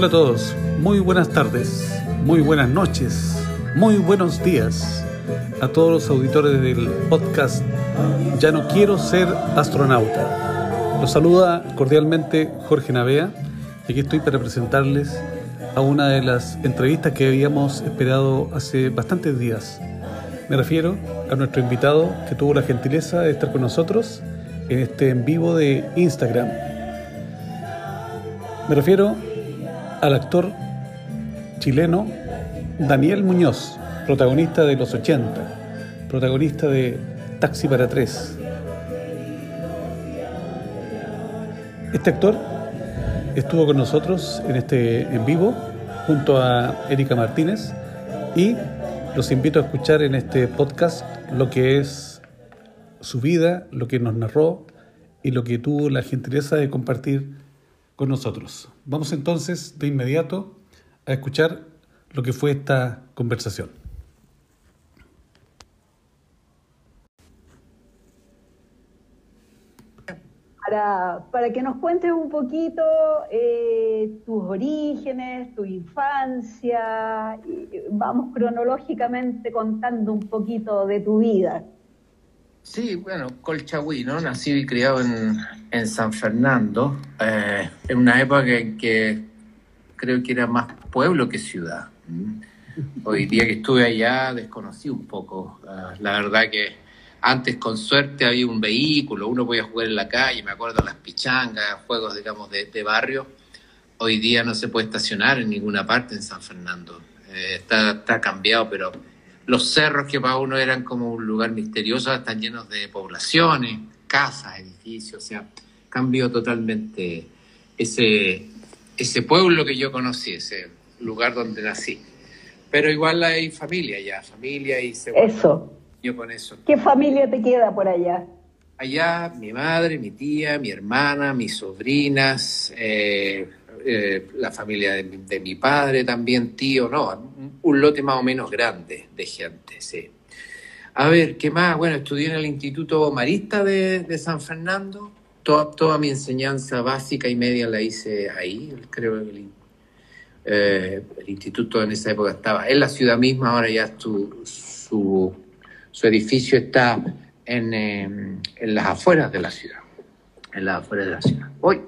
Hola a todos, muy buenas tardes, muy buenas noches, muy buenos días a todos los auditores del podcast Ya no quiero ser astronauta. Los saluda cordialmente Jorge Navea y aquí estoy para presentarles a una de las entrevistas que habíamos esperado hace bastantes días. Me refiero a nuestro invitado que tuvo la gentileza de estar con nosotros en este en vivo de Instagram. Me refiero al actor chileno Daniel Muñoz, protagonista de los 80, protagonista de Taxi para tres. Este actor estuvo con nosotros en este en vivo junto a Erika Martínez y los invito a escuchar en este podcast lo que es su vida, lo que nos narró y lo que tuvo la gentileza de compartir con nosotros. Vamos entonces de inmediato a escuchar lo que fue esta conversación. Para, para que nos cuentes un poquito eh, tus orígenes, tu infancia, vamos cronológicamente contando un poquito de tu vida. Sí, bueno, Colchagüí, ¿no? Nacido y criado en, en San Fernando, eh, en una época en que creo que era más pueblo que ciudad. Hoy día que estuve allá desconocí un poco. Uh, la verdad que antes con suerte había un vehículo, uno podía jugar en la calle, me acuerdo las pichangas, juegos digamos de, de barrio. Hoy día no se puede estacionar en ninguna parte en San Fernando. Eh, está, está cambiado, pero los cerros que para uno eran como un lugar misterioso están llenos de poblaciones, casas, edificios, o sea, cambió totalmente ese, ese pueblo que yo conocí, ese lugar donde nací. Pero igual hay familia ya, familia y se Eso. Yo con eso. ¿Qué familia te queda por allá? Allá mi madre, mi tía, mi hermana, mis sobrinas, eh, eh, la familia de, de, mi padre también, tío, no, un lote más o menos grande de gente, sí. A ver, ¿qué más? Bueno, estudié en el Instituto Marista de, San Fernando. Toda, toda, mi enseñanza básica y media la hice ahí. Creo que el, eh, el, instituto en esa época estaba en la ciudad misma, ahora ya su, su, su edificio está en, eh, en, las afueras de la ciudad. En las afueras de la ciudad. Hoy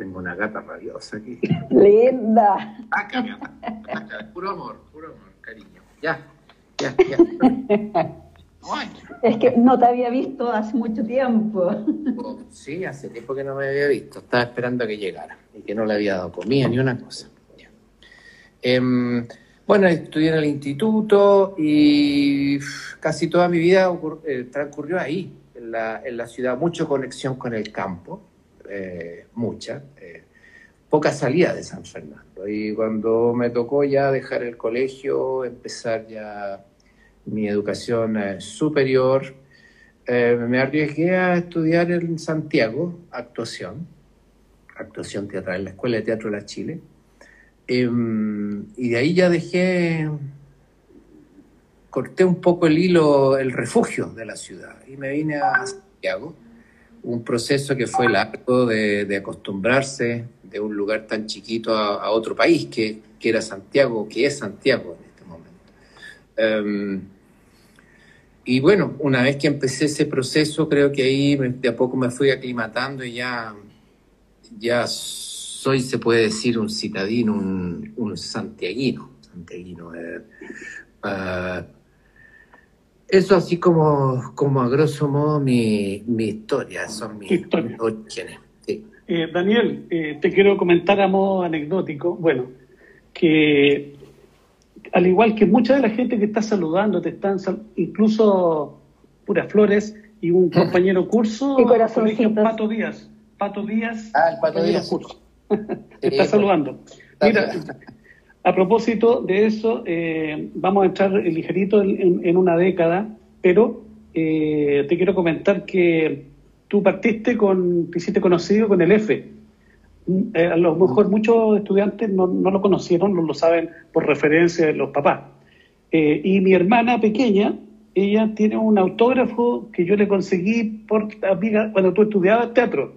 tengo una gata rabiosa aquí. Linda. Acá, acá, acá. Puro amor, puro amor, cariño. Ya, ya, ya. Es que no te había visto hace mucho tiempo. Oh, sí, hace tiempo que no me había visto. Estaba esperando a que llegara y que no le había dado comida ni una cosa. Eh, bueno, estudié en el instituto y casi toda mi vida eh, transcurrió ahí, en la, en la, ciudad. Mucha conexión con el campo, eh, mucha. Eh, poca salida de San Fernando. Y cuando me tocó ya dejar el colegio, empezar ya mi educación eh, superior, eh, me arriesgué a estudiar en Santiago actuación, actuación teatral, en la Escuela de Teatro de la Chile. Eh, y de ahí ya dejé, corté un poco el hilo, el refugio de la ciudad y me vine a Santiago. Un proceso que fue largo de, de acostumbrarse de un lugar tan chiquito a, otro país que, que, era Santiago, que es Santiago en este momento. Um, y bueno, una vez que empecé ese proceso, creo que ahí de a poco me fui aclimatando y ya, ya soy, se puede decir, un citadino, un, un santiaguino. santiaguino eh, uh, eso así como, como a grosso modo mi, mi historia, son mis historia? orígenes. Sí. Eh, Daniel, eh, te quiero comentar a modo anecdótico, bueno, que al igual que mucha de la gente que está saludando, te están sal incluso puras flores y un compañero curso, colegio Pato Díaz, Pato Díaz, ah, el Pato Díaz. Curso. te está saludando. Mira, a propósito de eso, eh, vamos a entrar ligerito en, en, una década, pero eh, te quiero comentar que tú partiste con, te hiciste conocido con el F. Eh, a lo mejor muchos estudiantes no, no, lo conocieron, no lo saben por referencia de los papás. Eh, y mi hermana pequeña, ella tiene un autógrafo que yo le conseguí por amiga cuando tú estudiabas teatro.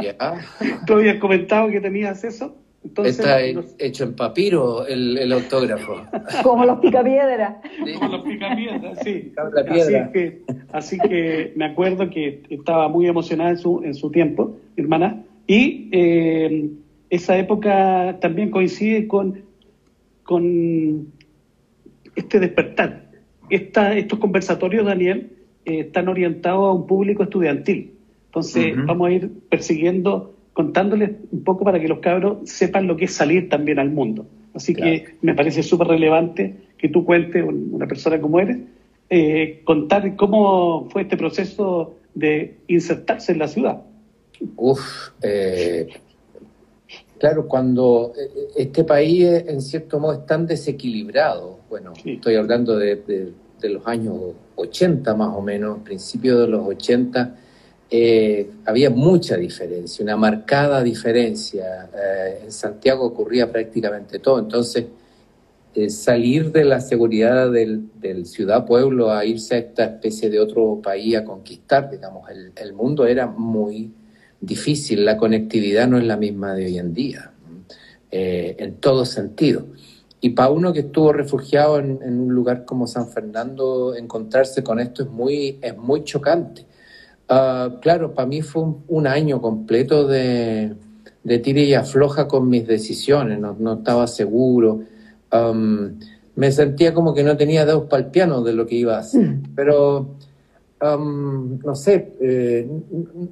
Yeah. tú habías comentado que tenías eso. Está hecho en papiro el, autógrafo. Como los picapiedras. Como los picapiedras, sí. Así que, así que me acuerdo que estaba muy emocionada en su, en su tiempo, hermana. Y eh, esa época también coincide con, con este despertar. Esta, estos conversatorios, Daniel, eh, están orientados a un público estudiantil. Entonces, vamos a ir persiguiendo contándoles un poco para que los cabros sepan lo que es salir también al mundo. Así que me parece súper relevante que tú cuentes, una persona como eres, eh, contar cómo fue este proceso de insertarse en la ciudad. Uf, eh, claro, cuando eh, este país en cierto modo es tan desequilibrado, bueno, estoy hablando de, de, los años 80 más o menos, principios de los 80, eh, había mucha diferencia, una marcada diferencia. Eh, en Santiago ocurría prácticamente todo. Entonces, eh, salir de la seguridad del, ciudad-pueblo a irse a esta especie de otro país a conquistar, digamos, el, mundo era muy difícil. La conectividad no es la misma de hoy en día, en todo sentido. Y para uno que estuvo refugiado en, en, un lugar como San Fernando, encontrarse con esto es muy, es muy chocante Ah, claro, para mí fue un, año completo de, de tira y afloja con mis decisiones, no, estaba seguro. me sentía como que no tenía dedos para el piano de lo que iba a hacer, mm. pero no sé, eh,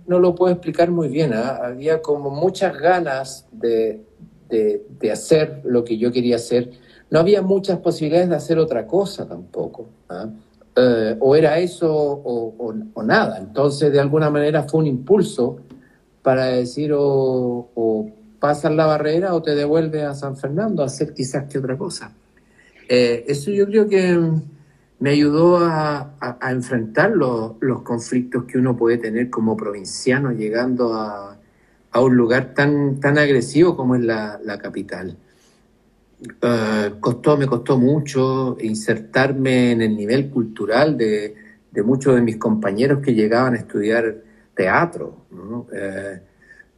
no lo puedo explicar muy bien. ¿ah? Había como muchas ganas de, de, hacer lo que yo quería hacer. No había muchas posibilidades de hacer otra cosa tampoco. ¿ah? Eh, o era eso o, nada. Entonces, de alguna manera fue un impulso para decir o, pasas la barrera o te devuelves a San Fernando a hacer quizás que otra cosa. Eh, eso yo creo que me ayudó a, enfrentar los, conflictos que uno puede tener como provinciano llegando a, un lugar tan, tan agresivo como es la capital. Eh, costó, me costó mucho insertarme en el nivel cultural de, muchos de mis compañeros que llegaban a estudiar teatro. Eh,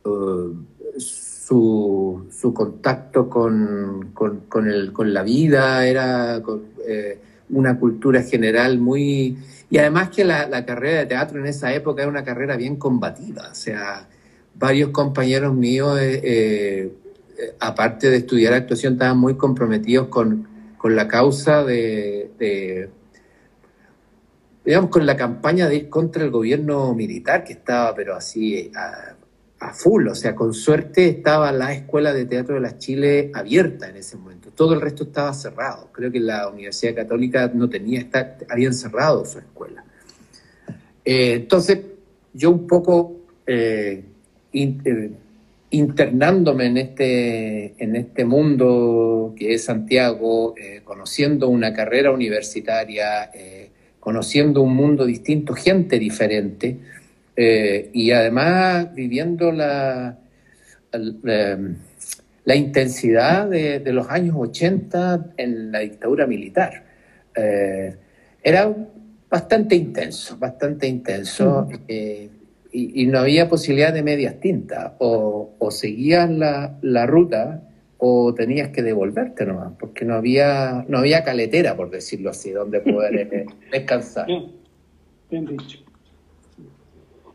eh, su, contacto con, con, la vida era una cultura general muy... Y además que la, la, carrera de teatro en esa época era una carrera bien combativa. O sea, varios compañeros míos aparte de estudiar actuación, estaban muy comprometidos con, la causa de, digamos, con la campaña de ir contra el gobierno militar, que estaba, pero así, a, full. O sea, con suerte estaba la Escuela de Teatro de las Chile abierta en ese momento. Todo el resto estaba cerrado. Creo que la Universidad Católica no tenía, habían cerrado su escuela. Eh, entonces, yo un poco... Eh, eh, internándome en este, en este mundo que es Santiago, eh, conociendo una carrera universitaria, eh, conociendo un mundo distinto, gente diferente, eh, y además viviendo la, la, intensidad de, los años 80 en la dictadura militar. era bastante intenso, bastante intenso y, no había posibilidad de medias tintas. O, seguías la, ruta o tenías que devolverte nomás, porque no había, no había caletera, por decirlo así, donde poder eh, descansar. Bien, dicho.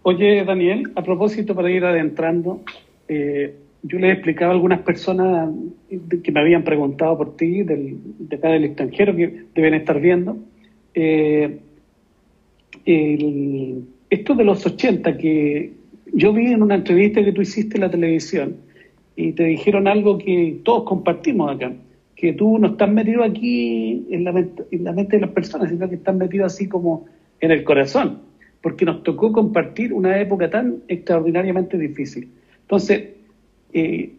Oye, Daniel, a propósito, para ir adentrando, eh, yo le explicaba a algunas personas que me habían preguntado por ti, del, de acá del extranjero, que deben estar viendo, eh, el, esto de los 80, que yo vi en una entrevista que tú hiciste en la televisión y te dijeron algo que todos compartimos acá, que tú no estás metido aquí en la, mente, en la mente de las personas, sino que estás metido así como en el corazón, porque nos tocó compartir una época tan extraordinariamente difícil. Entonces, eh,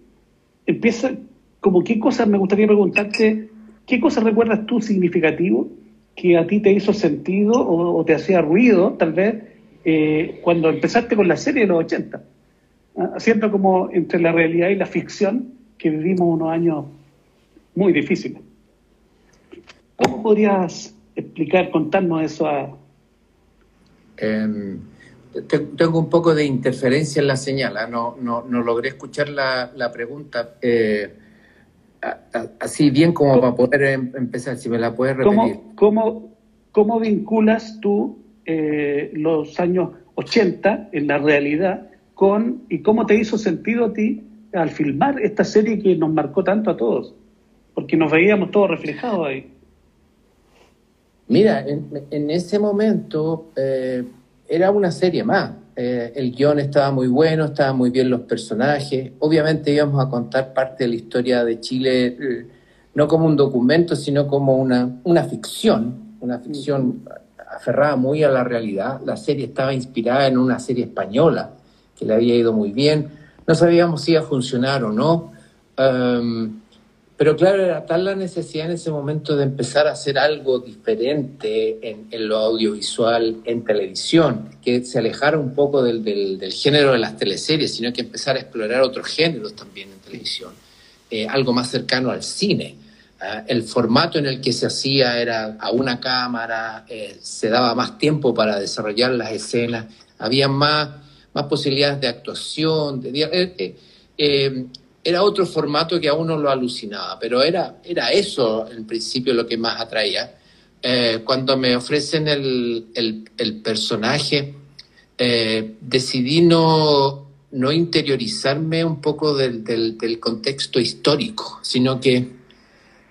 empieza, como qué cosas, me gustaría preguntarte, ¿qué cosas recuerdas tú significativo que a ti te hizo sentido o te hacía ruido, tal vez, eh, cuando empezaste con la serie de los 80, ¿ah? haciendo como entre la realidad y la ficción que vivimos unos años muy difíciles. ¿Cómo podrías explicar, contarnos eso a... Em, tengo un poco de interferencia en la señal, ¿ah? no, no, no, logré escuchar la, la pregunta eh, así bien como para poder em, empezar, si me la puedes repetir. ¿Cómo, cómo, cómo vinculas tú eh, los años 80 en la realidad con y cómo te hizo sentido a ti al filmar esta serie que nos marcó tanto a todos? Porque nos veíamos todos reflejados ahí. Mira, en, en ese momento... Eh, era una serie más. Eh, el guion estaba muy bueno, estaban muy bien los personajes. Obviamente íbamos a contar parte de la historia de Chile, no como un documento, sino como una, una ficción, una ficción aferrada muy a la realidad. La serie estaba inspirada en una serie española que le había ido muy bien. No sabíamos si iba a funcionar o no. Um, pero claro, era tal la necesidad en ese momento de empezar a hacer algo diferente en, lo audiovisual, en televisión, que se alejara un poco del, del, género de las teleseries, sino que empezar a explorar otros géneros también en televisión, eh, algo más cercano al cine. Ah, el formato en el que se hacía era a una cámara, eh, se daba más tiempo para desarrollar las escenas, había más, más posibilidades de actuación, de, eh, era otro formato que a uno lo alucinaba, pero era, era eso en principio lo que más atraía. Eh, cuando me ofrecen el, personaje, eh, decidí no, no interiorizarme un poco del, contexto histórico, sino que,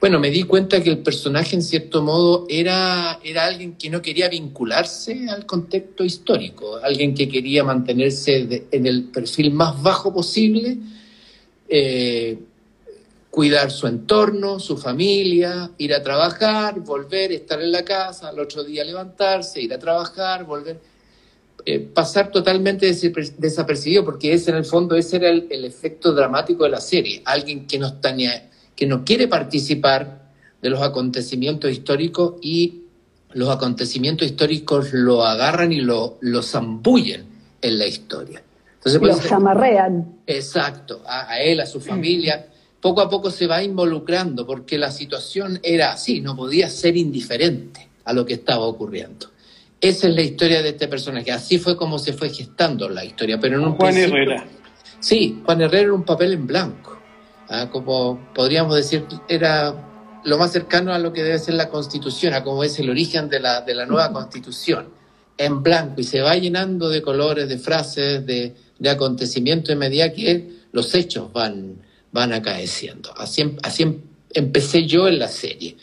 bueno, me di cuenta que el personaje en cierto modo era, era alguien que no quería vincularse al contexto histórico, alguien que quería mantenerse en el perfil más bajo posible eh, cuidar su entorno, su familia, ir a trabajar, volver, estar en la casa, al otro día levantarse, ir a trabajar, volver. Eh, pasar totalmente desapercibido, porque ese en el fondo ese era el, efecto dramático de la serie. Alguien que no, está que no quiere participar de los acontecimientos históricos y los acontecimientos históricos lo agarran y lo, lo zambullen en la historia. Entonces, Los amarrean. Exacto, a, él, a su familia. Poco a poco se va involucrando porque la situación era así, no podía ser indiferente a lo que estaba ocurriendo. Esa es la historia de este personaje. Así fue como se fue gestando la historia. Pero en un Juan Herrera. Sí, Juan Herrera era un papel en blanco. ¿Ah? Como podríamos decir, era lo más cercano a lo que debe ser la constitución, a cómo es el origen de la, de la nueva constitución. En blanco y se va llenando de colores, de frases, de, de acontecimiento en medida que los hechos van, van acaeciendo. Así, em, así em, empecé yo en la serie.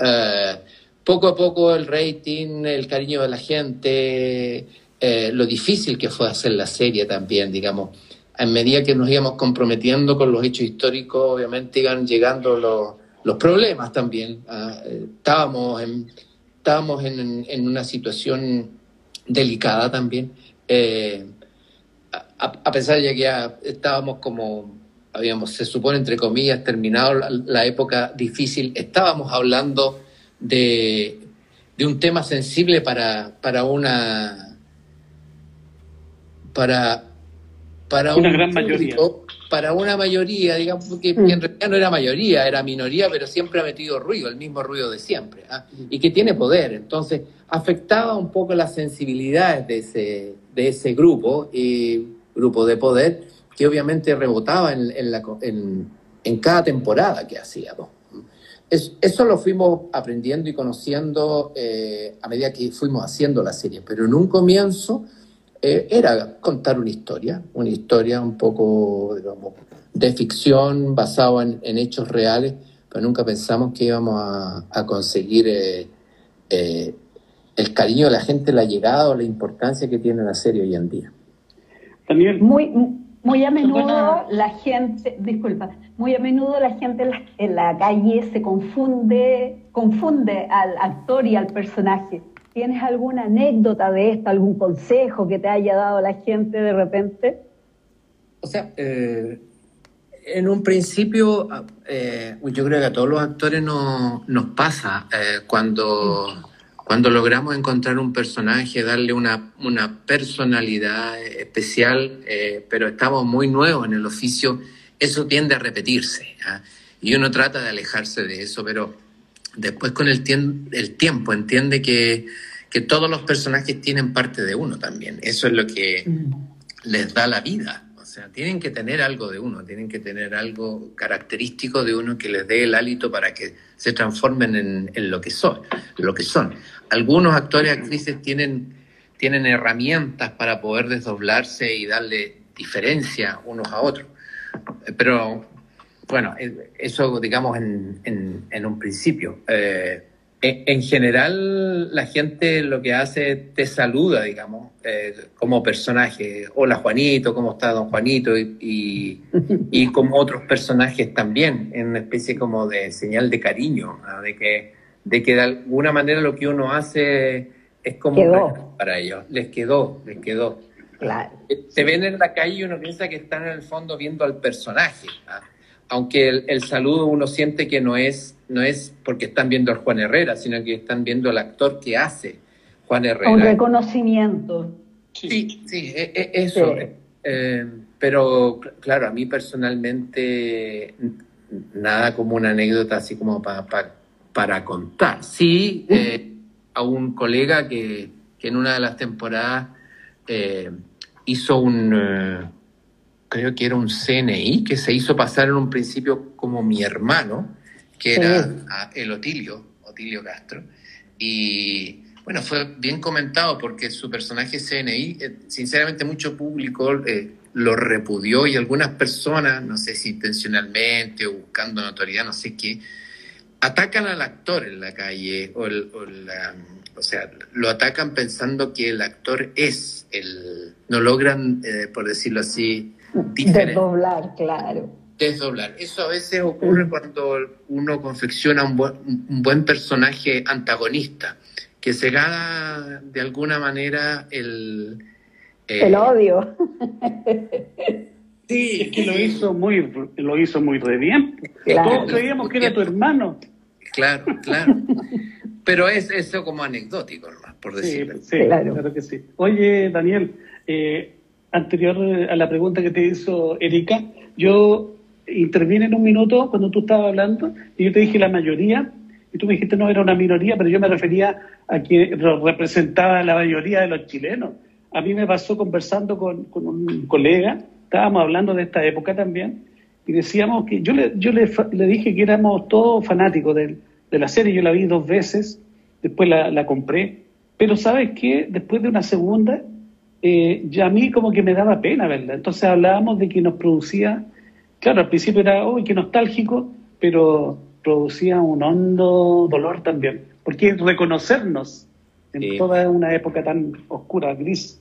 Eh, poco a poco el rating, el cariño de la gente, eh, lo difícil que fue hacer la serie también, digamos. En medida que nos íbamos comprometiendo con los hechos históricos, obviamente iban llegando los, los problemas también. Ah, eh, estábamos en, estábamos en, en, una situación delicada también a, pesar de que ya estábamos como, habíamos, se supone, entre comillas, terminado la, época difícil, estábamos hablando de, de, un tema sensible para, para una... para, para una gran mayoría. Para una mayoría, digamos, que, mm. en realidad no era mayoría, era minoría, pero siempre ha metido ruido, el mismo ruido de siempre, ¿ah? y que tiene poder. Entonces, afectaba un poco las sensibilidades de ese, de ese grupo y grupo de poder que obviamente rebotaba en, en, la, en, en cada temporada que hacíamos. eso lo fuimos aprendiendo y conociendo eh, a medida que fuimos haciendo la serie, pero en un comienzo eh, era contar una historia, una historia un poco digamos, de ficción basada en, en, hechos reales, pero nunca pensamos que íbamos a, a conseguir eh, el cariño de la gente, la llegada o la importancia que tiene la serie hoy en día. Muy, muy a menudo la gente, disculpa, muy a menudo la gente en la, calle se confunde, confunde al actor y al personaje. ¿Tienes alguna anécdota de esto, algún consejo que te haya dado la gente de repente? O sea, eh, en un principio, eh, yo creo que a todos los actores no, nos pasa eh, cuando cuando logramos encontrar un personaje, darle una, una personalidad especial, pero estamos muy nuevos en el oficio, eso tiende a repetirse. ¿ah? Y uno trata de alejarse de eso, pero después con el, el tiempo entiende que, que todos los personajes tienen parte de uno también. Eso es lo que les da la vida. O sea, tienen que tener algo de uno, tienen que tener algo característico de uno que les dé el hálito para que se transformen en, lo que son, lo que son. Algunos actores y actrices tienen, tienen herramientas para poder desdoblarse y darle diferencia unos a otros. Pero bueno, eso digamos en, en, un principio. Eh, en general, la gente lo que hace te saluda, digamos, eh, como personaje. Hola Juanito, ¿cómo está don Juanito? Y, y, como otros personajes también, en una especie como de señal de cariño, de, que, de que de alguna manera lo que uno hace es como para ellos. Les quedó, les quedó. Claro. Te ven en la calle y uno piensa que están en el fondo viendo al personaje. ¿ah? Aunque el, el saludo uno siente que no es no es porque están viendo al Juan Herrera, sino que están viendo al actor que hace Juan Herrera. Un reconocimiento. Sí, sí, e, e, eso. Eh, pero claro, a mí personalmente nada como una anécdota así como para contar. Sí, eh, a un colega que, en una de las temporadas eh, hizo un, creo que era un CNI, que se hizo pasar en un principio como mi hermano que era el Otilio, Otilio Castro. Y bueno, fue bien comentado porque su personaje CNI, eh, sinceramente mucho público eh, lo repudió y algunas personas, no sé si intencionalmente o buscando notoriedad, no sé qué, atacan al actor en la calle o, o, sea, lo atacan pensando que el actor es el, no logran, eh, por decirlo así, Desdoblar, claro desdoblar. Eso a veces ocurre cuando uno confecciona un buen, un buen personaje antagonista, que se gana de alguna manera el... Eh, el odio. Sí, es que lo hizo muy, lo hizo muy re bien. Todos creíamos que era tu hermano. Claro, claro. Pero es eso como anecdótico, por decirlo. Sí, claro. que sí. Oye, Daniel, eh, anterior a la pregunta que te hizo Erika, yo intervine en un minuto cuando tú estabas hablando y yo te dije la mayoría y tú me dijiste no era una minoría, pero yo me refería a que representaba la mayoría de los chilenos. A mí me pasó conversando con, un colega, estábamos hablando de esta época también, y decíamos que yo le, yo le, dije que éramos todos fanáticos de, la serie, yo la vi dos veces, después la, compré, pero ¿sabes qué? Después de una segunda, eh, ya a mí como que me daba pena verla. Entonces hablábamos de que nos producía claro, al principio era, uy, qué nostálgico, pero producía un hondo dolor también, porque reconocernos en toda una época tan oscura, gris.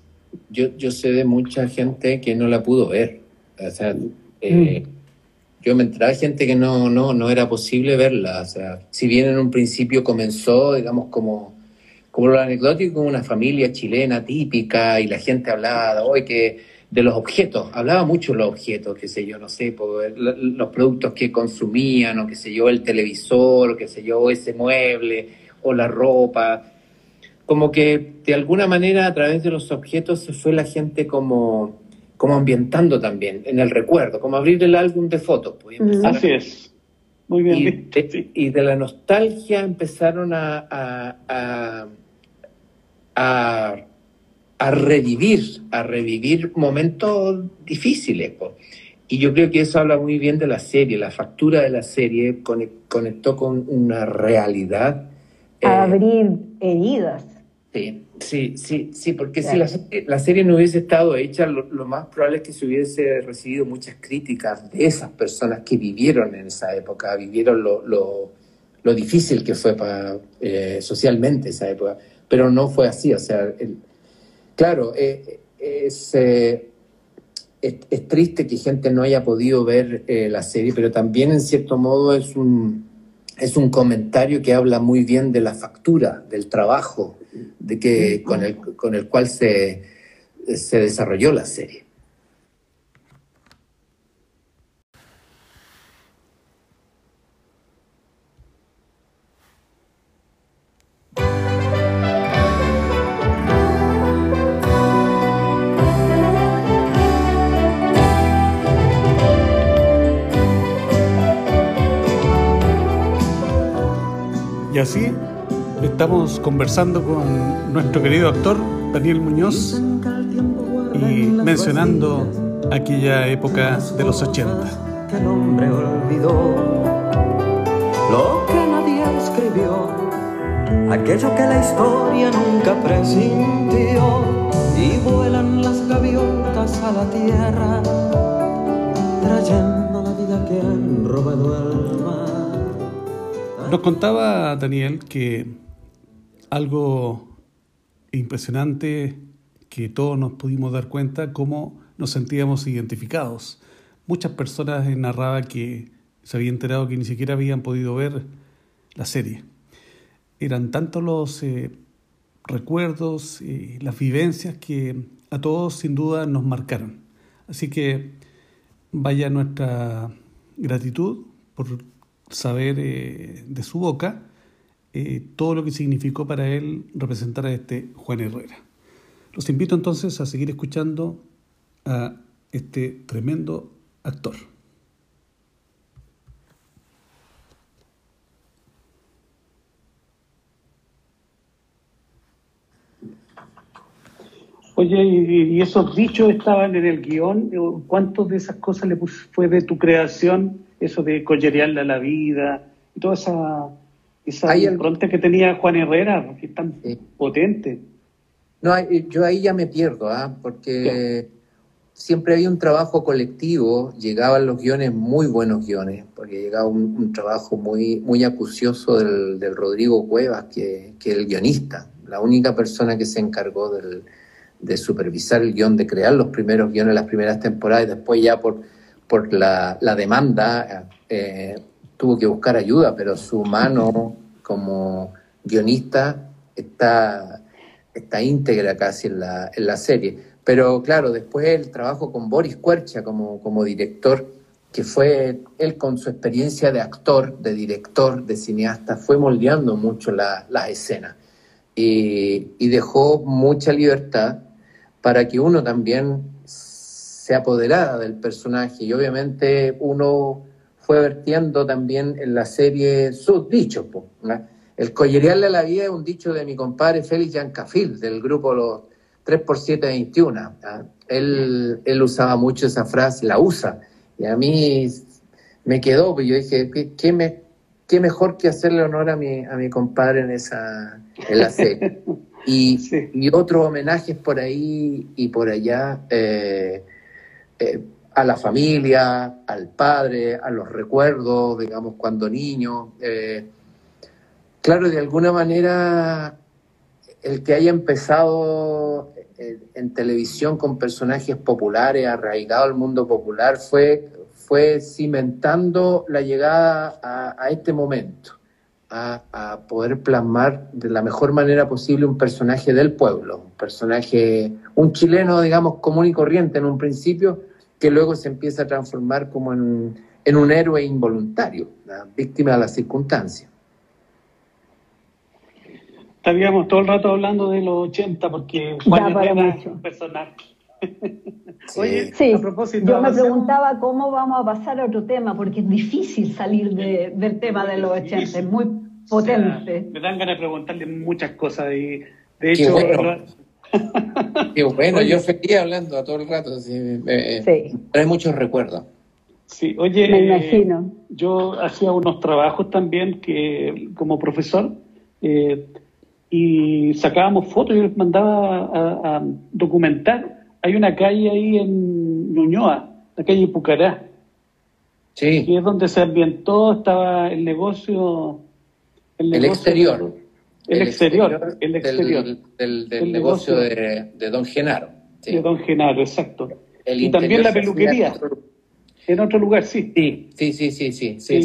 Yo, yo sé de mucha gente que no la pudo ver. O sea, eh, mm. yo me entraba gente que no, no, no era posible verla. O sea, si bien en un principio comenzó, digamos, como, como lo anecdótico, una familia chilena típica y la gente hablaba de hoy que de los objetos, hablaba mucho de los objetos, qué sé yo, no sé, los productos que consumían, o qué sé yo, el televisor, o qué sé yo, ese mueble, o la ropa. Como que de alguna manera a través de los objetos se fue la gente como, como ambientando también en el recuerdo, como abrir el álbum de fotos. Pues, Así es. Muy bien. Y de, y de la nostalgia empezaron a, a, a a revivir, a revivir momentos difíciles. Y yo creo que eso habla muy bien de la serie, la factura de la serie conectó con una realidad. Eh, abrir heridas. Sí, sí, sí, sí, porque si la, serie no hubiese estado hecha, lo, más probable es que se hubiese recibido muchas críticas de esas personas que vivieron en esa época, vivieron lo, lo, difícil que fue para, eh, socialmente esa época, pero no fue así, o sea, el, Claro, eh, eh, es, es, triste que gente no haya podido ver eh, la serie, pero también en cierto modo es un, es un comentario que habla muy bien de la factura, del trabajo de que, con, el, con el cual se, se desarrolló la serie. Y así estamos conversando con nuestro querido actor Daniel Muñoz y mencionando aquella época de los 80. Que el hombre olvidó lo que nadie escribió, aquello que la historia nunca presintió, y vuelan las gaviotas a la tierra, trayendo la vida que han robado al. Nos contaba Daniel que algo impresionante que todos nos pudimos dar cuenta cómo nos sentíamos identificados. Muchas personas narraban que se había enterado que ni siquiera habían podido ver la serie. Eran tantos los eh, recuerdos y las vivencias que a todos sin duda nos marcaron. Así que vaya nuestra gratitud por saber eh, de su boca eh, todo lo que significó para él representar a este Juan Herrera. Los invito entonces a seguir escuchando a este tremendo actor. Oye, ¿y esos dichos estaban en el guion? ¿Cuántos de esas cosas le fue de tu creación? Eso de collerearle a la vida y toda esa esa impronta que tenía Juan Herrera, que es tan potente. No, yo ahí ya me pierdo, ¿ah? porque siempre había un trabajo colectivo, llegaban los guiones, muy buenos guiones, porque llegaba un, trabajo muy, muy acucioso del, del Rodrigo Cuevas, que, que es el guionista, la única persona que se encargó del, de supervisar el guion, de crear los primeros guiones, las primeras temporadas, y después ya por, por la, la demanda eh, tuvo que buscar ayuda, pero su mano como guionista está, está íntegra casi en la, en la serie. Pero claro, después el trabajo con Boris Cuercha como, como director, que fue él con su experiencia de actor, de director, de cineasta, fue moldeando mucho las la escenas y, y, dejó mucha libertad para que uno también se apoderara del personaje y obviamente uno fue vertiendo también en la serie sus dichos. El collerearle a la vida es un dicho de mi compadre Félix Yancafil, del grupo Los 3x721. Él, él usaba mucho esa frase, la usa, y a mí me quedó, pues yo dije, ¿qué, me, qué mejor que hacerle honor a mi, a mi compadre en, esa, en la serie? Y, y otros homenajes por ahí y por allá. Eh, eh, a la familia, al padre, a los recuerdos, digamos, cuando niño. Eh, claro, de alguna manera, el que haya empezado en, televisión con personajes populares, arraigado al mundo popular, fue, fue cimentando la llegada a, este momento, a, a, poder plasmar de la mejor manera posible un personaje del pueblo, un personaje, un chileno, digamos, común y corriente en un principio, que luego se empieza a transformar como en, un héroe involuntario, víctima de las circunstancias. Estaríamos todo el rato hablando de los 80 porque Juan Herrera es un personaje. sí, a propósito, yo me preguntaba cómo vamos a pasar a otro tema, porque es difícil salir del tema de los 80, es muy potente. me dan ganas de preguntarle muchas cosas y de hecho bueno, yo feliz hablando a todo el rato, trae muchos recuerdos. Sí, oye, me imagino. yo hacía unos trabajos también que como profesor eh, y sacábamos fotos y les mandaba a, documentar. Hay una calle ahí en Ñuñoa, la calle Pucará, sí. que es donde se ambientó, estaba el negocio... El, exterior el, exterior, el exterior. Del, negocio, de, Don Genaro. De Don Genaro, exacto. y también la peluquería. En otro lugar, sí. Sí, sí, sí, sí, sí.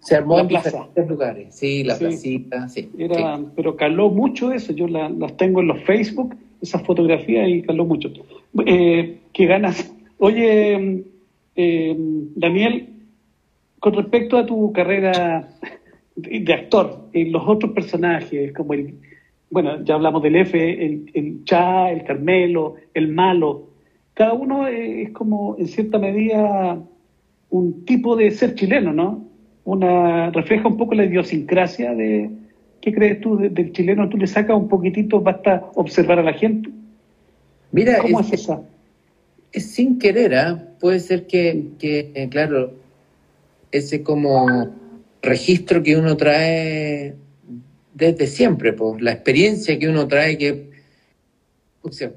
Se, armó en diferentes lugares. Sí, la placita, sí. Era, Pero caló mucho eso. Yo las tengo en los Facebook, esas fotografías, y caló mucho. Eh, ¿Qué ganas? Oye, eh, Daniel, con respecto a tu carrera de actor. En los otros personajes, como el, bueno, ya hablamos del F, el, el Cha, el Carmelo, el Malo, cada uno es como, en cierta medida, un tipo de ser chileno, ¿no? Una, refleja un poco la idiosincrasia de, ¿Qué crees tú del chileno? ¿Tú le sacas un poquitito, basta observar a la gente? Mira, ¿cómo es, eso? Es sin querer, ¿ah? puede ser que, eh, claro, ese como registro que uno trae desde siempre, pues, la experiencia que uno trae, que,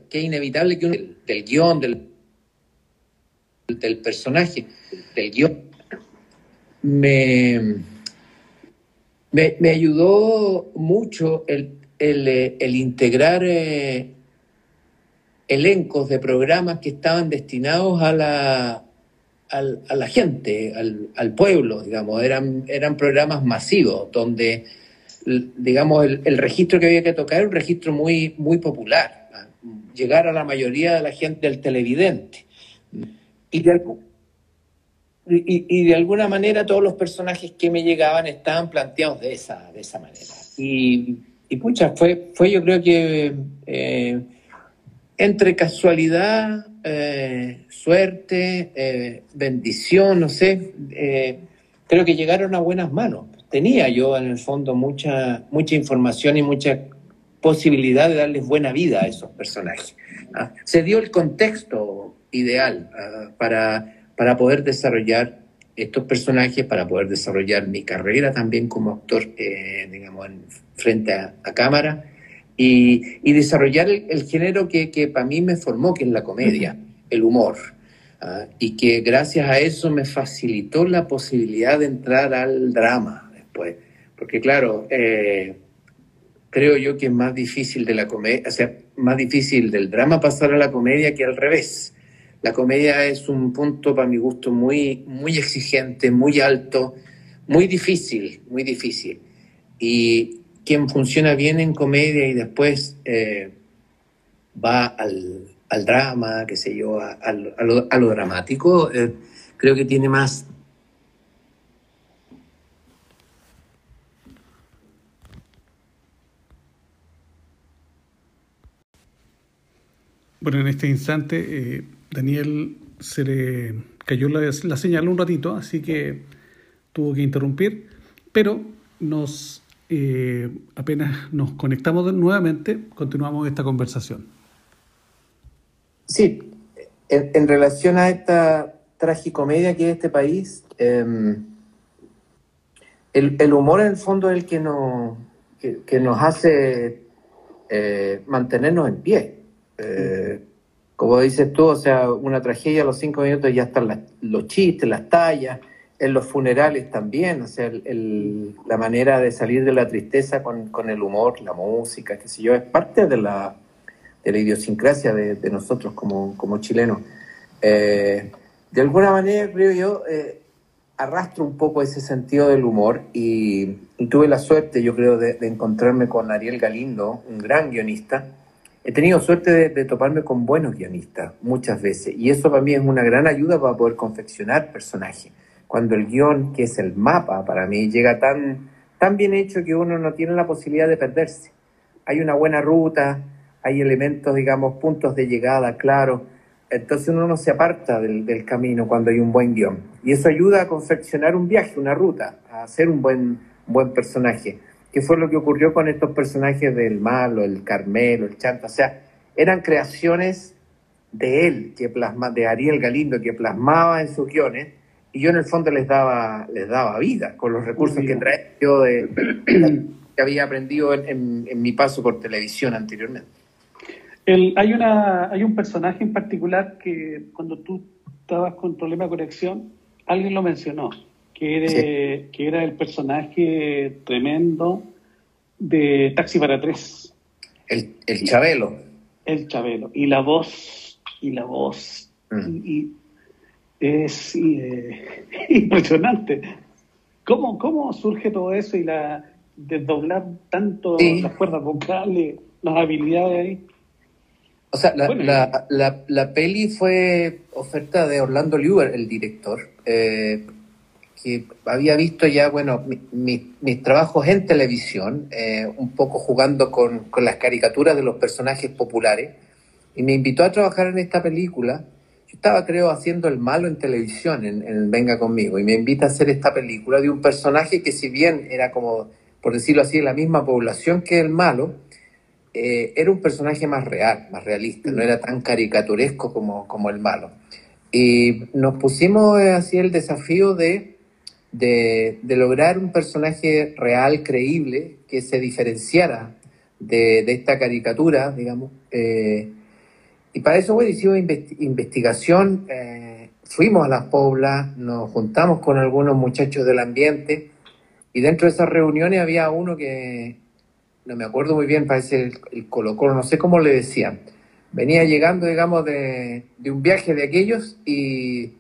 que es inevitable que uno, del guion, del, del personaje, del guion, me, me, ayudó mucho el, el, integrar eh, elencos de programas que estaban destinados a la, a la gente, al, al, pueblo, digamos. Eran, eran programas masivos donde, digamos, el, registro que había que tocar era un registro muy, muy popular, llegar a la mayoría de la gente, del televidente. Y de, y, de alguna manera todos los personajes que me llegaban estaban planteados de esa, de esa manera. Y, y pucha, fue, fue yo creo que eh, entre casualidad, eh, suerte, eh, bendición, no sé, creo que llegaron a buenas manos. Tenía yo en el fondo mucha, mucha información y mucha posibilidad de darles buena vida a esos personajes. ¿ah? Se dio el contexto ideal ah, para, para poder desarrollar estos personajes, para poder desarrollar mi carrera también como actor, eh, digamos, en, frente a, cámara y, desarrollar el, género que, que para mí me formó, que es la comedia, el humor. ¿ah? y que gracias a eso me facilitó la posibilidad de entrar al drama después. Porque claro, eh, creo yo que es más difícil de la comedia, o sea, más difícil del drama pasar a la comedia que al revés. La comedia es un punto para mi gusto muy, muy exigente, muy alto, muy difícil, muy difícil. Y quien funciona bien en comedia y después eh, va al, drama, qué sé yo, a, lo, dramático, eh, creo que tiene más, Bueno, en este instante eh, Daniel se le cayó la, señal un ratito, así que tuvo que interrumpir, pero nos eh, apenas nos conectamos nuevamente, continuamos esta conversación. Sí, en, relación a esta tragicomedia que es este país, em, el, humor en el fondo es el que nos, que nos hace eh, mantenernos en pie. Eh, como dices tú, o sea, una tragedia a los cinco minutos ya están los chistes, las tallas, en los funerales también, o sea, la manera de salir de la tristeza con, el humor, la música, qué sé yo, es parte de la, de la idiosincrasia de, nosotros como, como chilenos. Eh, de alguna manera, creo yo, eh, arrastro un poco ese sentido del humor y, tuve la suerte, yo creo, de encontrarme con Ariel Galindo, un gran guionista, He tenido suerte de, toparme con buenos guionistas muchas veces y eso para mí es una gran ayuda para poder confeccionar personajes. Cuando el guion, que es el mapa para mí, llega tan, tan bien hecho que uno no tiene la posibilidad de perderse. Hay una buena ruta, hay elementos, digamos, puntos de llegada claro entonces uno no se aparta del, del camino cuando hay un buen guion. Y eso ayuda a confeccionar un viaje, una ruta, a hacer un buen, buen personaje qué fue lo que ocurrió con estos personajes del malo, el Carmelo, el Chanta. O sea, eran creaciones de él, que plasma, de Ariel Galindo, que plasmaba en sus guiones, y yo en el fondo les daba, les daba vida con los recursos que traía yo de, que había aprendido en, mi paso por televisión anteriormente. hay, una, hay un personaje en particular que cuando tú estabas con problema de conexión, alguien lo mencionó que era, el personaje tremendo de Taxi para Tres. El, el Chabelo. El Chabelo. Y la voz, y la voz, mm. y, es eh, impresionante. ¿Cómo, ¿Cómo surge todo eso y la desdoblar tanto las cuerdas vocales, las habilidades ahí? O sea, la, la, la, peli fue oferta de Orlando Liuber, el director. Eh, que había visto ya, bueno, mis trabajos en televisión, eh, un poco jugando con, con, las caricaturas de los personajes populares, y me invitó a trabajar en esta película. Estaba, creo, haciendo el malo en televisión, en, Venga conmigo, y me invita a hacer esta película de un personaje que si bien era como por decirlo así, de la misma población que el malo, eh, era un personaje más real, más realista, no era tan caricaturesco como, como el malo. Y nos pusimos eh, así el desafío de, de, lograr un personaje real, creíble, que se diferenciara de, esta caricatura, digamos. Eh, y para eso, bueno, hicimos investigación, fuimos a las poblas, nos juntamos con algunos muchachos del ambiente, y dentro de esas reuniones había uno que, no me acuerdo muy bien, parece el, el no sé cómo le decían. Venía llegando, digamos, de, un viaje de aquellos y,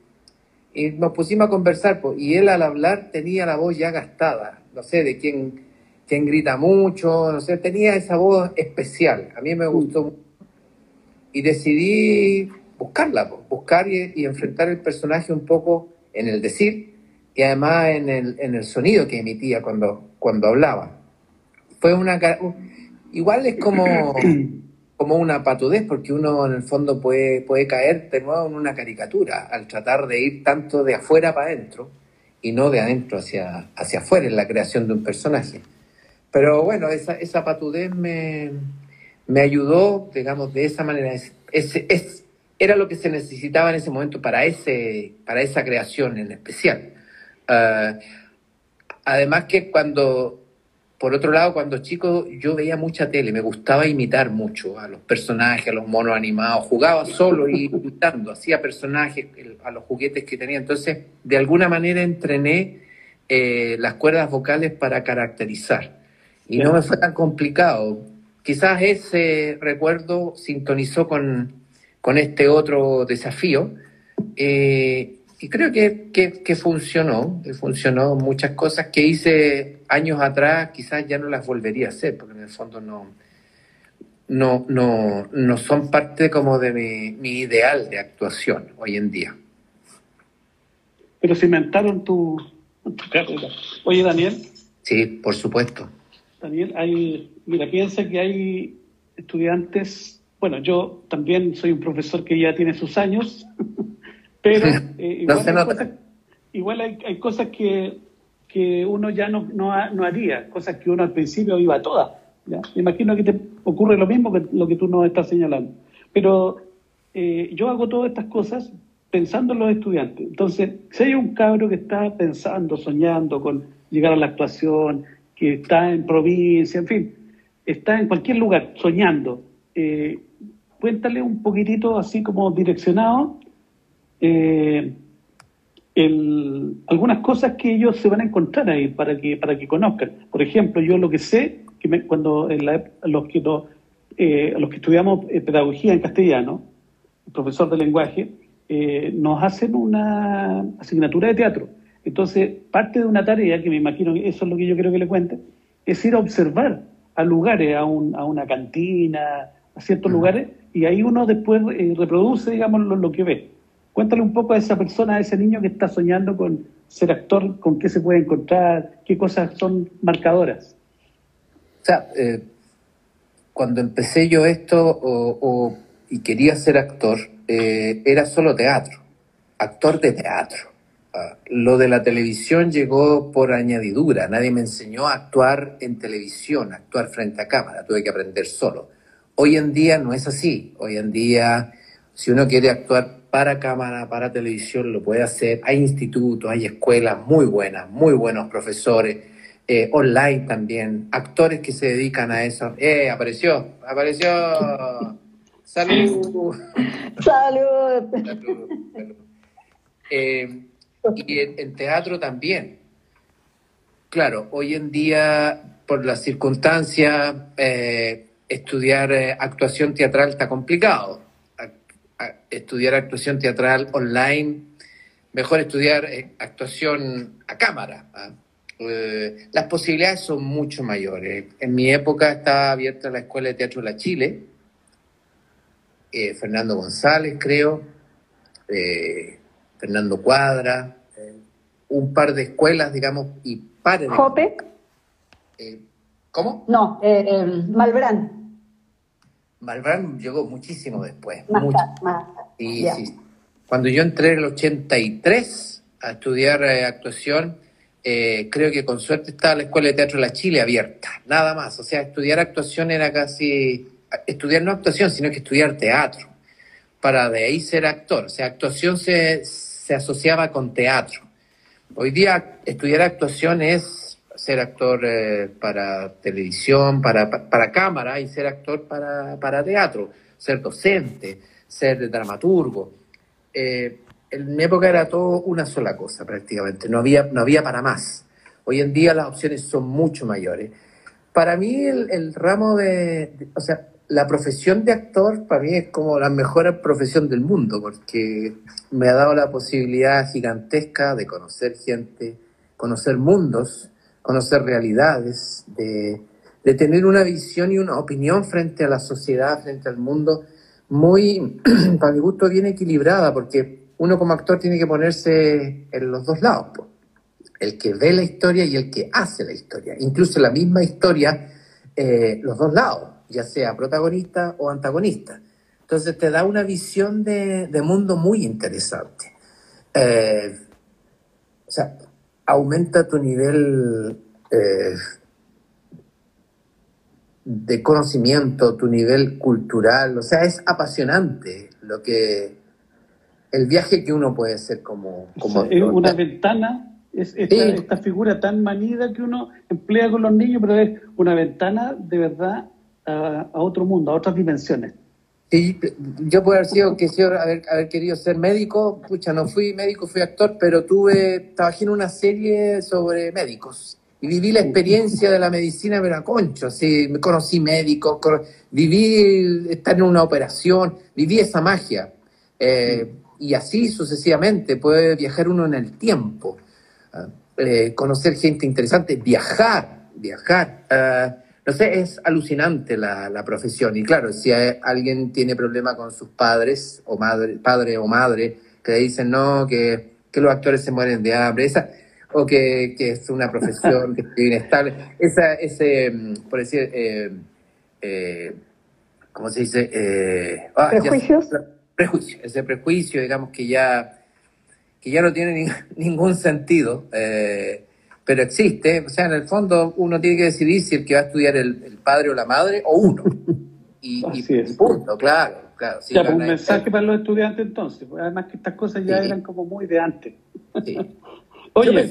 nos pusimos a conversar. y él al hablar tenía la voz ya gastada, no sé, de quién, quién grita mucho, no sé, tenía esa voz especial. A mí me gustó y decidí buscarla, buscar y, y enfrentar el personaje un poco en el decir y además en el, en el sonido que emitía cuando, cuando hablaba fue una... Igual es como, como una patudez, porque uno en el fondo puede, puede caer de nuevo en una caricatura al tratar de ir tanto de afuera para adentro y no de adentro hacia, hacia afuera en la creación de un personaje. Pero bueno, esa, esa patudez me, me ayudó, digamos, de esa manera. Es, es, era lo que se necesitaba en ese momento para, ese, para esa creación en especial. Ah, además que cuando por otro lado, cuando chico yo veía mucha tele, me gustaba imitar mucho a los personajes, a los monos animados, jugaba solo y imitando, hacía personajes a los juguetes que tenía. Entonces, de alguna manera entrené eh, las cuerdas vocales para caracterizar. Y no me fue tan complicado. Quizás ese recuerdo sintonizó con, con este otro desafío. Eh, y creo que, que, funcionó, que funcionó muchas cosas que hice años atrás, quizás ya no las volvería a hacer, porque en el fondo no, no, no, no son parte como de mi, mi ideal de actuación hoy en día. Pero cimentaron tu, tu carrera. Oye, Daniel. Sí, por supuesto. Daniel, hay, mira, piensa que hay estudiantes, bueno, yo también soy un profesor que ya tiene sus años, pero eh, igual, hay, cosas, que, que uno ya no, no, haría, cosas que uno al principio iba a todas. Me imagino que te ocurre lo mismo que lo que tú nos estás señalando. Pero eh, yo hago todas estas cosas pensando en los estudiantes. Entonces, si hay un cabro que está pensando, soñando con llegar a la actuación, que está en provincia, en fin, está en cualquier lugar soñando, eh, cuéntale un poquitito así como direccionado eh, algunas cosas que ellos se van a encontrar ahí para que para que conozcan. Por ejemplo, yo lo que sé, que cuando los, que eh, los que estudiamos eh, pedagogía en castellano, profesor de lenguaje, nos hacen una asignatura de teatro. Entonces, parte de una tarea, que me imagino que eso es lo que yo quiero que le cuente, es ir a observar a lugares, a, una cantina, a ciertos lugares, y ahí uno después reproduce, digamos, lo que ve. Cuéntale un poco a esa persona, a ese niño que está soñando con ser actor, con qué se puede encontrar, qué cosas son marcadoras. O sea, eh, cuando empecé yo esto y quería ser actor, eh, era solo teatro, actor de teatro. Ah, lo de la televisión llegó por añadidura, nadie me enseñó a actuar en televisión, a actuar frente a cámara, tuve que aprender solo. Hoy en día no es así, hoy en día si uno quiere actuar para cámara, para televisión, lo puede hacer. Hay institutos, hay escuelas muy buenas, muy buenos profesores, eh, online también, actores que se dedican a eso. ¡Eh! Apareció, apareció. Salud. Salud. Eh, y en, teatro también. Claro, hoy en día, por las circunstancias, eh, estudiar actuación teatral está complicado estudiar actuación teatral online, mejor estudiar eh, actuación a cámara. ¿ah? Eh, las posibilidades son mucho mayores. En mi época estaba abierta la Escuela de Teatro de la Chile, eh, Fernando González, creo, Fernando Cuadra, un par de escuelas, digamos, y pares de... ¿Jope? ¿Cómo? No, Malbrán. Malbrán llegó muchísimo después. Más, mucho. más. Cuando yo entré en el 83 a estudiar eh, actuación, eh, creo que con suerte estaba la Escuela de Teatro de la Chile abierta, nada más. O sea, estudiar actuación era casi, estudiar no actuación, sino que estudiar teatro, para de ahí ser actor. O sea, actuación se, se asociaba con teatro. Hoy día estudiar actuación es ser actor eh, para televisión, para, para, cámara y ser actor para, para teatro, ser docente, ser dramaturgo. Eh, en mi época era todo una sola cosa prácticamente, no había, no había para más. Hoy en día las opciones son mucho mayores. Para mí el, ramo de, o sea, la profesión de actor para mí es como la mejor profesión del mundo porque me ha dado la posibilidad gigantesca de conocer gente, conocer mundos, conocer realidades, de, tener una visión y una opinión frente a la sociedad, frente al mundo, muy, para mi gusto, bien equilibrada, porque uno como actor tiene que ponerse en los dos lados, el que ve la historia y el que hace la historia. Incluso la misma historia, eh, los dos lados, ya sea protagonista o antagonista. Entonces te da una visión de, mundo muy interesante. Eh, o sea, aumenta tu nivel eh, de conocimiento, tu nivel cultural. O sea, es apasionante lo que, el viaje que uno puede hacer como... como es una ventana, es esta, figura tan manida que uno emplea con los niños, pero es una ventana de verdad a, otro mundo, a otras dimensiones. Sí, yo puedo haber sido, que haber, haber, querido ser médico, pucha, no fui médico, fui actor, pero tuve, trabajé en una serie sobre médicos y viví la experiencia de la medicina pero a concho, así, me conocí médicos, viví estar en una operación, viví esa magia. Eh, y así sucesivamente. Puede viajar uno en el tiempo, ah, eh, conocer gente interesante, viajar, viajar. Ah, no sé, es alucinante la, profesión. Y claro, si alguien tiene problema con sus padres o madre, padre o madre, que dicen no, que, los actores se mueren de hambre, esa, o que, es una profesión que es inestable, esa, ese, mm, por decir, eh, eh, ¿cómo se dice? Eh, ah, ¿Prejuicios? prejuicio, ese prejuicio, digamos, que ya, que ya no tiene ningún sentido, eh, pero existe. O sea, en el fondo uno tiene que decidir si el que va a estudiar el, padre o la madre o uno. Y, punto, claro. claro ya, pues, un mensaje para los estudiantes entonces, pues, además que estas cosas ya eran como muy de antes. Sí. Oye,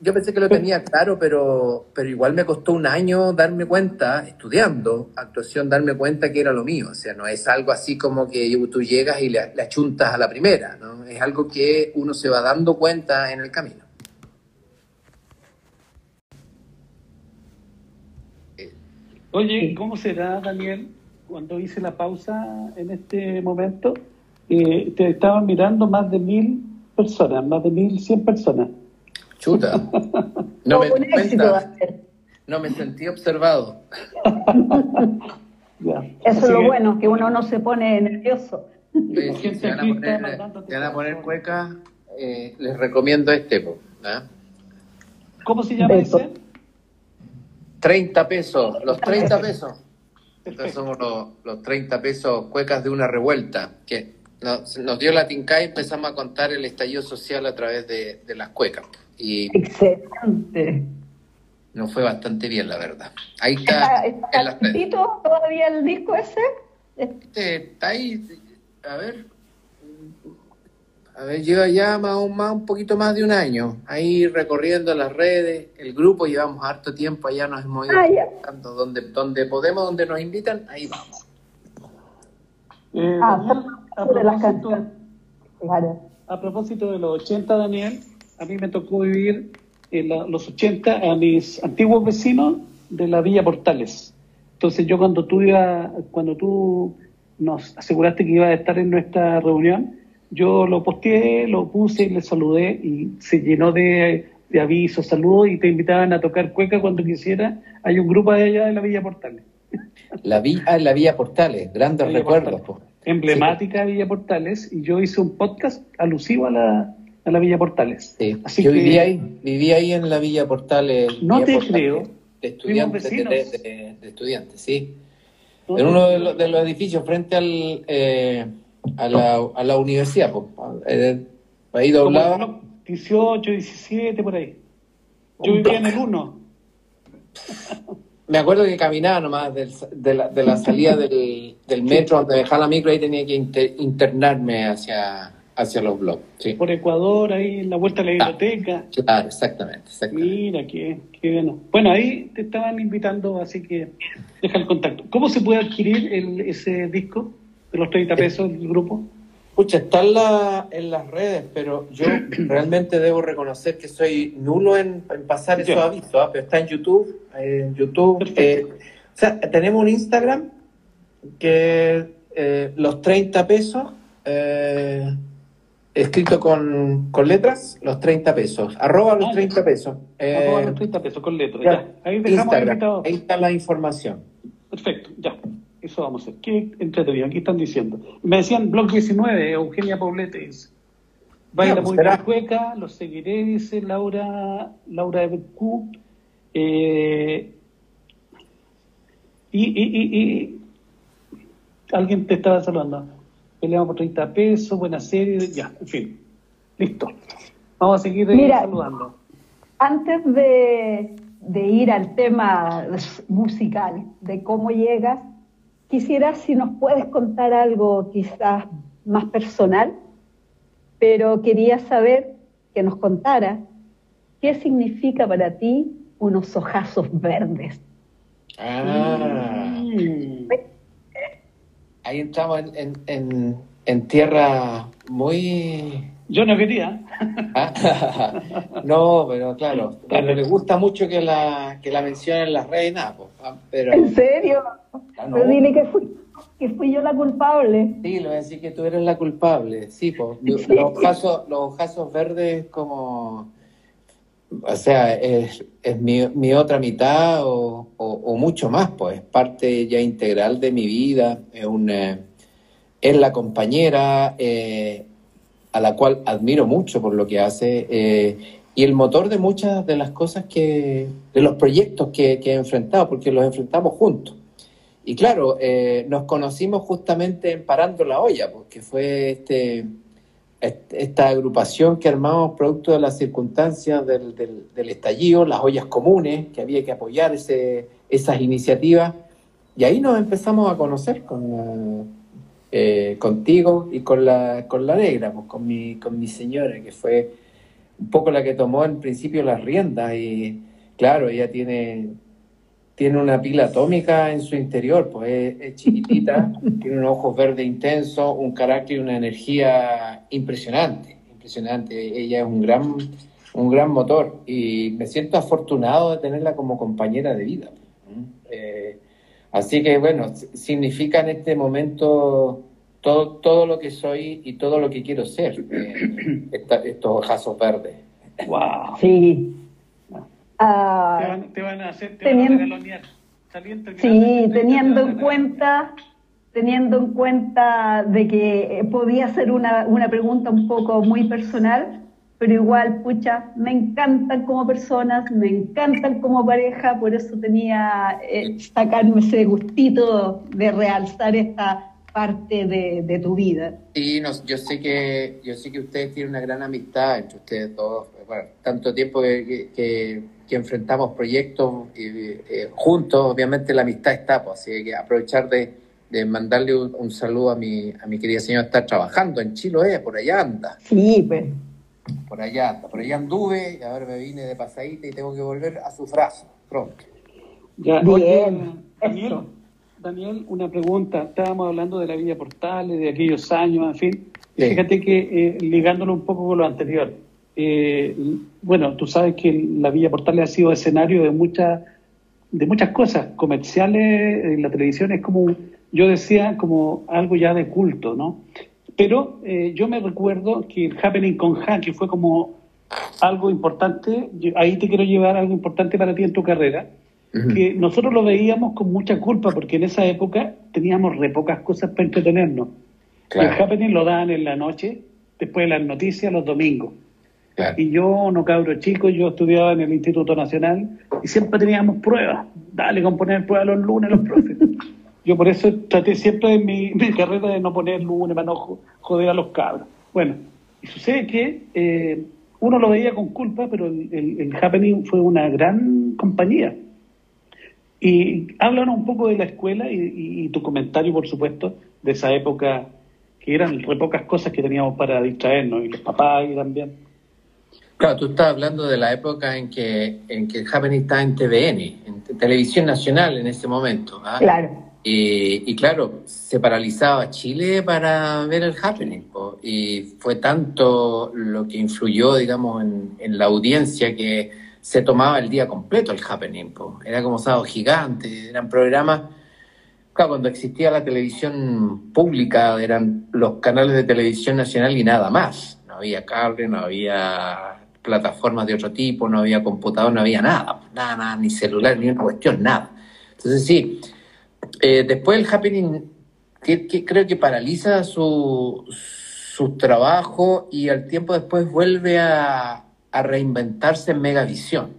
yo pensé, que lo tenía claro, pero, pero igual me costó un año darme cuenta, estudiando actuación, darme cuenta que era lo mío. O sea, no es algo así como que tú llegas y le, le achuntas a la primera, ¿no? Es algo que uno se va dando cuenta en el camino. Oye, ¿cómo será, Daniel, cuando hice la pausa en este momento? Eh, te estaban mirando más de mil personas, más de mil cien personas. Chuta. No, me, no me sentí observado. Eso es lo bueno, que uno no se pone nervioso. si te van a poner, cueca, eh, les recomiendo este. ¿ah? ¿Cómo se llama ese? 30 pesos, los 30 pesos. Entonces somos los, los 30 pesos cuecas de una revuelta, que nos, nos dio la tinca y empezamos a contar el estallido social a través de, de las cuecas. Y Excelente. Nos fue bastante bien, la verdad. Ahí está. ¿Está, todavía el disco ese? Este, está ahí. A ver. A ver, lleva ya más, más, un poquito más de un año ahí recorriendo las redes. El grupo llevamos harto tiempo, allá nos hemos ido ah, donde, donde podemos, donde nos invitan, ahí vamos. Eh, ah, a, propósito, a propósito de los 80, Daniel, a mí me tocó vivir en los 80 a mis antiguos vecinos de la Villa Portales. Entonces yo cuando tú iba, cuando tú nos aseguraste que iba a estar en nuestra reunión, yo lo posteé, lo puse, le saludé y se llenó de, avisos, saludos y te invitaban a tocar cueca cuando quisiera. Hay un grupo de allá de la Villa Portales. La Villa, ah, la Villa Portales, grandes recuerdos. Emblemática Villa Portales y yo hice un podcast alusivo a la, a la Villa Portales. Así yo viví ahí, viví ahí en la Villa Portales. No te creo. De estudiantes, de, estudiantes, sí. en uno de los, de los, edificios frente al, eh, a, la, a la universidad, pues, ahí doblado. 18, 17, por ahí. Yo vivía en el 1. Me acuerdo que caminaba nomás de, la, de, la, salida del, del metro donde dejaba la micro y tenía que internarme hacia, hacia los blogs. Por Ecuador, ahí en la vuelta a la biblioteca. Claro, exactamente, Mira, qué, qué bueno. Bueno, ahí te estaban invitando, así que deja el contacto. ¿Cómo se puede adquirir el, ese disco de los 30 pesos del grupo? Pucha, está en, la, en las redes, pero yo realmente debo reconocer que soy nulo en, pasar esos avisos, ¿ah? pero está en YouTube. En YouTube eh, o sea, tenemos un Instagram que eh, los 30 pesos, eh, escrito con, con, letras, los 30 pesos. Arroba los 30 ah, pesos. Arroba los 30 pesos con letras. Ahí dejamos Instagram, ahí está la información. Perfecto, ya. Eso vamos a hacer. Qué entretenido. Aquí están diciendo. Me decían Blog 19, Eugenia Poblete dice. Baila muy bien cueca, los seguiré, dice Laura, Laura de eh, y, y, y, y, alguien te estaba saludando. Peleamos por 30 pesos, buena serie, ya, en fin. Listo. Vamos a seguir Mira, saludando. Antes de, de ir al tema musical, de cómo llegas, Quisiera si nos puedes contar algo quizás más personal, pero quería saber que nos contara qué significa para ti unos ojazos verdes. Ah. Ahí estamos en, en, tierra muy... Yo no quería. Ah, no, pero claro, pero le gusta mucho que la, que la mencionen las reinas, ah, pero... ¿En serio? Pero dile que fui, que fui yo la culpable. Sí, lo voy a decir que tú eres la culpable. Sí, pues, los ojazos, los verdes como, o sea, es, es mi, mi, otra mitad o, o, mucho más, pues, es parte ya integral de mi vida, es, un, eh, es la compañera eh, a la cual admiro mucho por lo que hace eh, y el motor de muchas de las cosas que, de los proyectos que, he enfrentado, porque los enfrentamos juntos. Y claro, eh, nos conocimos justamente en Parando la Olla, porque fue este, esta agrupación que armamos producto de las circunstancias del, del, estallido, las ollas comunes, que había que apoyar ese, esas iniciativas. Y ahí nos empezamos a conocer con, eh, contigo y con la, con la negra, pues, con, mi, con mi señora, que fue un poco la que tomó en principio las riendas. Y claro, ella tiene tiene una pila atómica en su interior, pues es, chiquitita, tiene unos ojos verdes intensos, un carácter y una energía impresionante, impresionante. Ella es un gran, un gran motor y me siento afortunado de tenerla como compañera de vida. Eh, así que bueno, significa en este momento todo, todo lo que soy y todo lo que quiero ser, eh, estos ojazos verdes. Wow. Sí, Ah, te, van, a hacer, te teniendo, Sí, teniendo en cuenta teniendo en cuenta de que podía ser una, una pregunta un poco muy personal, pero igual, pucha, me encantan como personas, me encantan como pareja, por eso tenía eh, sacarme ese gustito de realzar esta parte de, tu vida. Sí, no, yo sé que yo sé que ustedes tienen una gran amistad entre ustedes todos, bueno, tanto tiempo que que enfrentamos proyectos eh, juntos, obviamente la amistad está, pues, así que aprovechar de, de mandarle un, saludo a mi, a mi querida señora, está trabajando en Chiloé, por allá anda. Sí, pues. Por allá anda, por allá anduve y ahora me vine de pasadita y tengo que volver a su frase pronto. Ya, Bien. Daniel, Daniel, una pregunta. Estábamos hablando de la Villa Portales, de aquellos años, en fin. Fíjate que eh, ligándolo un poco con lo anterior eh, bueno, tú sabes que la Villa Portales ha sido escenario de muchas de muchas cosas comerciales, en la televisión es como, yo decía, como algo ya de culto, ¿no? Pero eh, yo me recuerdo que el Happening con que fue como algo importante, ahí te quiero llevar algo importante para ti en tu carrera, que nosotros lo veíamos con mucha culpa porque en esa época teníamos re pocas cosas para entretenernos. El Happening lo daban en la noche, después de las noticias, los domingos. Y yo, no cabro chico, yo estudiaba en el Instituto Nacional y siempre teníamos pruebas. Dale con poner pruebas los lunes los profes. Yo por eso traté siempre en mi, carrera de no poner lunes para no joder a los cabros. Bueno, y sucede que eh, uno lo veía con culpa, pero el, Happening fue una gran compañía. Y háblanos un poco de la escuela y, tu comentario, por supuesto, de esa época, que eran re pocas cosas que teníamos para distraernos, y los papás y también. Claro, tú estás hablando de la época en que, en que el Happening estaba en TVN, en Televisión Nacional en ese momento. ¿ah? Claro. Y, claro, se paralizaba Chile para ver el happening. y fue tanto lo que influyó, digamos, en, la audiencia que se tomaba el día completo el happening. Era como sábado gigante, eran programas. Claro, cuando existía la televisión pública, eran los canales de televisión nacional y nada más. No había cable, no había plataformas de otro tipo, no había computador, no había nada. Nada, nada, ni celular, ni una cuestión, nada. Entonces sí eh, después el happening creo que paraliza su, su, trabajo y al tiempo después vuelve a, reinventarse en Megavisión,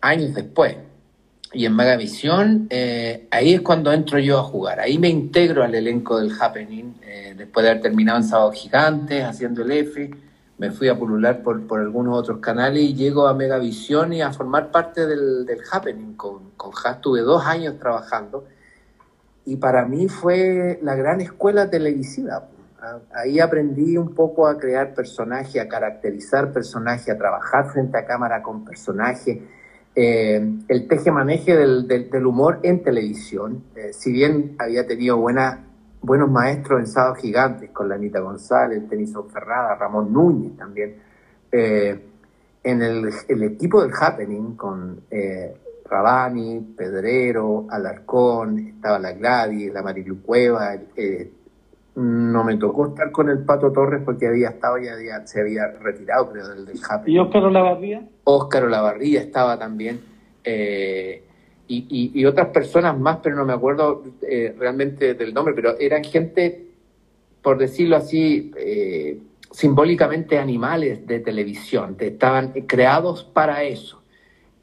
años después. Y en Megavisión, eh, ahí es cuando entro yo a jugar. Ahí me integro al elenco del Happening, eh, después de haber terminado en Sábado Gigantes, haciendo el F. Me fui a pulular por, por algunos otros canales y llego a Megavisión y a formar parte del, Happening. Con, con Has tuve dos años trabajando y para mí fue la gran escuela televisiva. Ahí aprendí un poco a crear personajes, a caracterizar personajes, a trabajar frente a cámara con personajes, eh, el teje-maneje del, del, humor en televisión. Eh, si bien había tenido buena, buenos maestros en Sábado Gigantes, con la Anita González, Tenison Ferrada, Ramón Núñez también, eh, en el, el, equipo del Happening, con Rabani, Pedrero, Alarcón, estaba la Gladys, la Marilu Cueva. Eh, no me tocó estar con el Pato Torres porque había estado ya se había retirado, creo, del, del ¿Y Óscar Olavarría? Óscar Olavarría estaba también. Eh, y, otras personas más, pero no me acuerdo eh, realmente del nombre, pero eran gente, por decirlo así, simbólicamente animales de televisión, estaban creados para eso.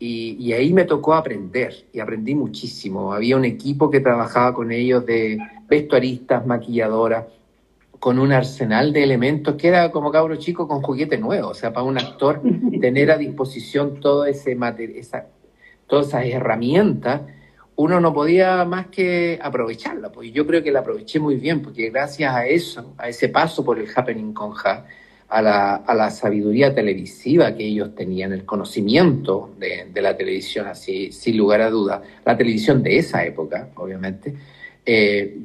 Y, ahí me tocó aprender y aprendí muchísimo. Había un equipo que trabajaba con ellos de vestuaristas, maquilladoras, con un arsenal de elementos que era como cabro chico con juguete nuevo. O sea, para un actor tener a disposición todo ese esa, todas esas herramientas, uno no podía más que aprovecharla. Pues yo creo que la aproveché muy bien, porque gracias a eso, a ese paso por el Happening con Ja, a la, a la, sabiduría televisiva que ellos tenían, el conocimiento de, de, la televisión, así, sin lugar a duda, la televisión de esa época, obviamente, eh,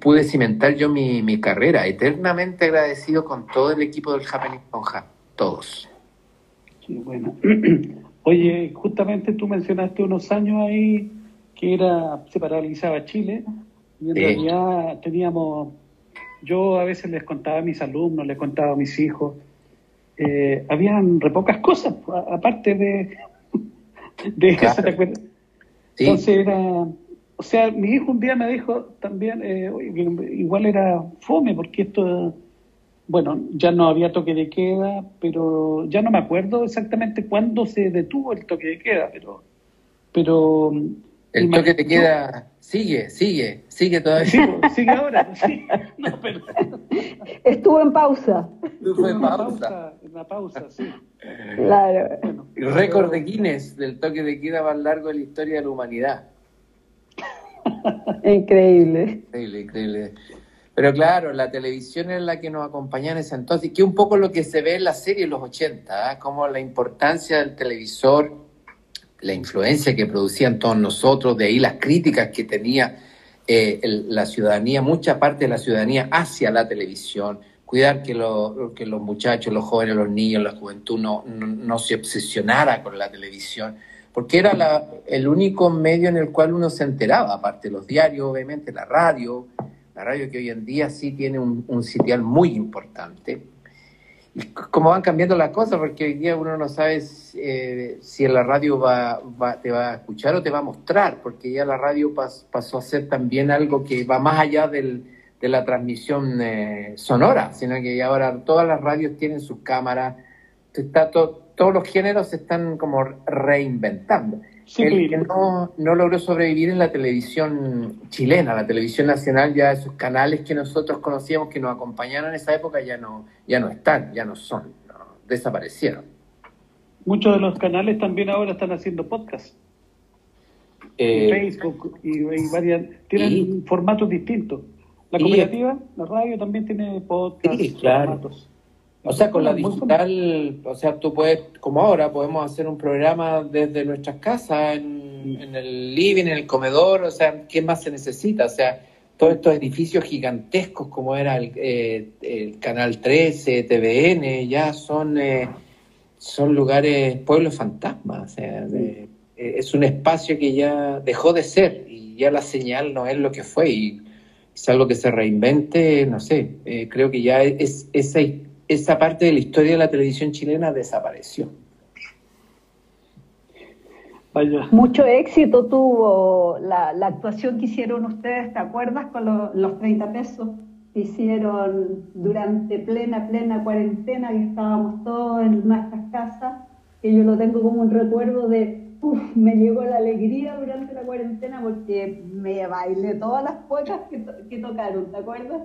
pude cimentar yo mi, mi, carrera, eternamente agradecido con todo el equipo del Happening Ponja, todos. Qué bueno. Oye, justamente tú mencionaste unos años ahí que era se paralizaba Chile y en realidad teníamos yo a veces les contaba a mis alumnos, les contaba a mis hijos, eh, habían re pocas cosas, aparte de, de eso, ¿te acuerdas? Entonces era, o sea, mi hijo un día me dijo también, eh, igual era fome, porque esto, bueno, ya no había toque de queda, pero ya no me acuerdo exactamente cuándo se detuvo el toque de queda, pero, pero el toque de queda sigue, sigue, sigue todavía. sigue ahora, sí. Estuvo en pausa. Estuvo en pausa. En la pausa, sí. Claro. el récord de Guinness del toque de queda más largo de la historia de la humanidad. Increíble. Increíble, increíble. Pero claro, la televisión es la que nos acompaña en ese entonces, que un poco lo que se ve en la serie en los 80, ¿eh? como la importancia del televisor la influencia que producían todos nosotros, de ahí las críticas que tenía eh, la ciudadanía, mucha parte de la ciudadanía hacia la televisión, cuidar que, que los muchachos, los jóvenes, los niños, la juventud no, no, se obsesionara con la televisión, porque era la, el único medio en el cual uno se enteraba, aparte de los diarios, obviamente, la radio, la radio que hoy en día sí tiene un, un sitial muy importante cómo van cambiando las cosas, porque hoy día uno no sabe eh, si la radio va, te va a escuchar o te va a mostrar, porque ya la radio pasó a ser también algo que va más allá del, de la transmisión eh, sonora, sino que ya ahora todas las radios tienen sus cámaras, está todos los géneros se están como reinventando. El que no, no logró sobrevivir en la televisión chilena, la televisión nacional, ya esos canales que nosotros conocíamos que nos acompañaron en esa época ya no, ya no están, ya no son. desaparecieron. Muchos de los canales también ahora están haciendo podcast. Eh, Facebook y, varias, tienen formatos distintos. La cooperativa, la radio también tiene podcast. Sí, claro. O sea, con la digital, o sea, tú puedes, como ahora, podemos hacer un programa desde nuestras casas, en, en el living, en el comedor, o sea, ¿qué más se necesita? O sea, todos estos edificios gigantescos como era el, eh, Canal 13, TVN, ya son, eh, son lugares, pueblos fantasmas. O sea, eh, es un espacio que ya dejó de ser y ya la señal no es lo que fue y es algo que se reinvente, no sé, creo que ya es, esa, esa parte de la historia de la televisión chilena desapareció. Mucho éxito tuvo la, actuación que hicieron ustedes, ¿te acuerdas? Con los 30 pesos que hicieron durante plena, plena cuarentena, que estábamos todos en nuestras casas, que yo lo tengo como un recuerdo de, uff, me llegó la alegría durante la cuarentena porque me bailé todas las cuecas que, que tocaron, ¿te acuerdas?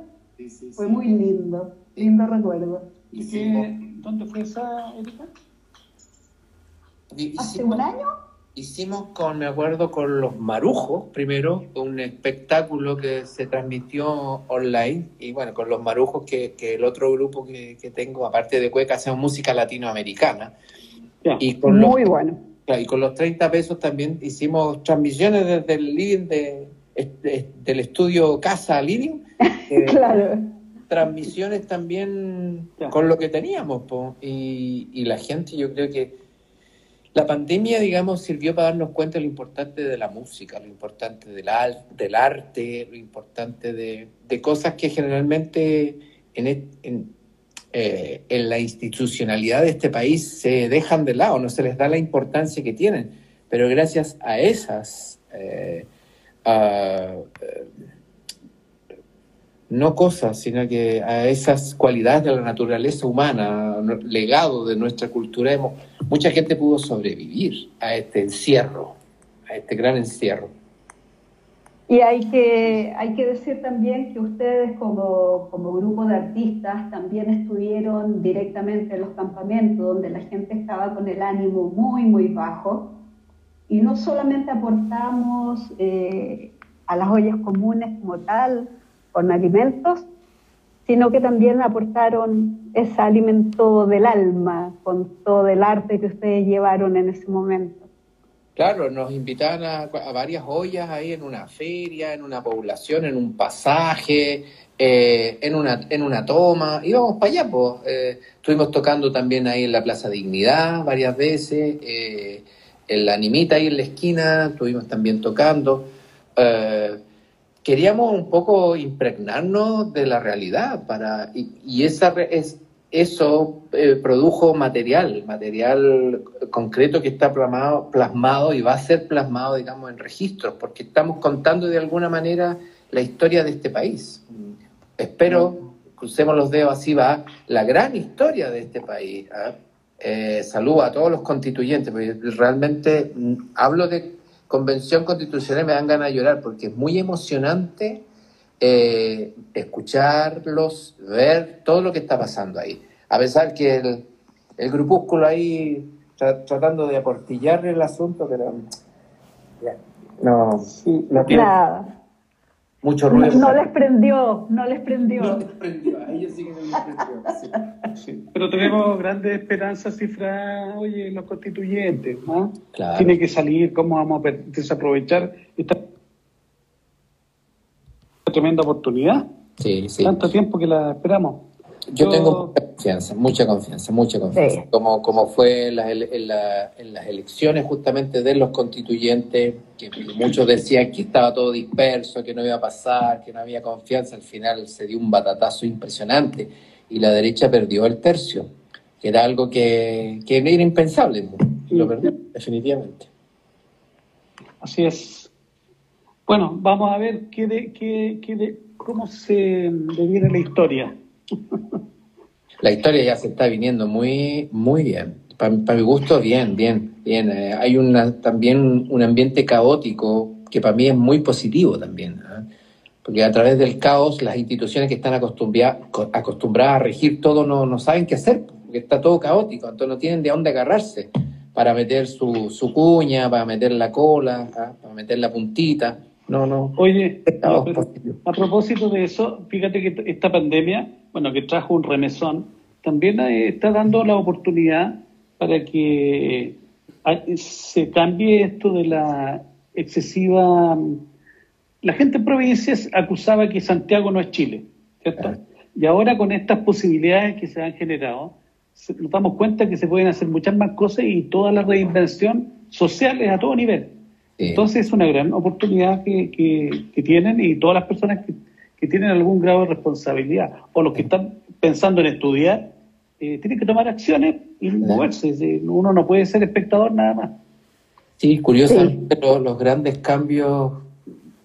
Sí, sí, Fue muy lindo, lindo recuerdo. ¿Y qué, dónde fue esa, Erika? ¿Hace un año? hicimos con, me acuerdo, con los Marujos, primero, un espectáculo que se transmitió online, y bueno, con los Marujos, que, que el otro grupo que, que, tengo, aparte de Cueca, hacemos música latinoamericana. y con Muy bueno. Y con los 30 pesos también hicimos transmisiones desde el living de, del estudio Casa Living. Eh, claro. Transmisiones también con lo que teníamos, y, y la gente, yo creo que la pandemia, digamos, sirvió para darnos cuenta de lo importante de la música, lo importante del, del arte, lo importante de, cosas que generalmente en, eh, en, la institucionalidad de este país se dejan de lado, no se les da la importancia que tienen. Pero gracias a esas eh, no cosas, sino que a esas cualidades de la naturaleza humana, legado de nuestra cultura, hemos, mucha gente pudo sobrevivir a este encierro, a este gran encierro. Y hay que, hay que decir también que ustedes como, como grupo de artistas también estuvieron directamente en los campamentos donde la gente estaba con el ánimo muy, muy bajo. Y no solamente aportamos eh, a las ollas comunes como tal, con alimentos, sino que también aportaron ese alimento del alma, con todo el arte que ustedes llevaron en ese momento. Claro, nos invitaban a, varias ollas ahí en una feria, en una población, en un pasaje, eh, en, una, en una toma. Íbamos para allá, pues. Estuvimos tocando también ahí en la Plaza Dignidad varias veces, eh, en la Animita ahí en la esquina, estuvimos también tocando queríamos un poco impregnarnos de la realidad para y, esa es, eso eh, produjo material, material concreto que está plasmado, plasmado y va a ser plasmado, digamos, en registros, porque estamos contando de alguna manera la historia de este país. Espero, crucemos los dedos, así va la gran historia de este país. ¿ah? Eh, saludo a todos los constituyentes, porque realmente mm, hablo de convención constitucional me dan ganas de llorar porque es muy emocionante eh, escucharlos, ver todo lo que está pasando ahí. A pesar que el, el grupúsculo ahí tratando de aportillar el asunto, pero no, no Nada. Mucho ruido. No, les prendió, no les prendió. No les prendió, a ellos sí que no les prendió. Sí. Pero tenemos grandes esperanzas, cifras, oye, los constituyentes, ¿no? Claro. Tiene que salir, ¿cómo vamos a desaprovechar esta tremenda oportunidad? Sí, sí. Tanto tiempo que la esperamos. Yo, tengo mucha confianza, mucha confianza, mucha confianza. Como, como fue en, en, las elecciones justamente de los constituyentes, que muchos decían que estaba todo disperso, que no iba a pasar, que no había confianza, al final se dio un batatazo impresionante y la derecha perdió el tercio, que era algo que, que era impensable, y lo perdió definitivamente. Así es. Bueno, vamos a ver qué de, qué, qué de, cómo se deviene la historia. La historia ya se está viniendo muy, muy bien. Para, mi gusto, bien, bien, bien. Eh, hay una, también un ambiente caótico que para mí es muy positivo también. ¿ah? Porque a través del caos, las instituciones que están acostumbradas, acostumbradas a regir todo no, no saben qué hacer. porque está todo caótico, entonces no tienen de dónde agarrarse para meter su, su cuña, para meter la cola, ¿ah? para meter la puntita. No, no. Oye, a propósito de eso, fíjate que esta pandemia, bueno, que trajo un remesón, también eh, está dando la oportunidad para que ah, se cambie esto de la excesiva... La gente en provincias acusaba que Santiago no es Chile, ¿cierto? Y ahora con estas posibilidades que se han generado, nos damos cuenta que se pueden hacer muchas más cosas y toda la reinvención social es a todo nivel. Entonces es una gran oportunidad que, que, tienen y todas las personas que, que, tienen algún grado de responsabilidad o los que están pensando en estudiar, eh, tienen que tomar acciones y moverse. Uno no puede ser espectador nada más. Sí, curiosamente los grandes cambios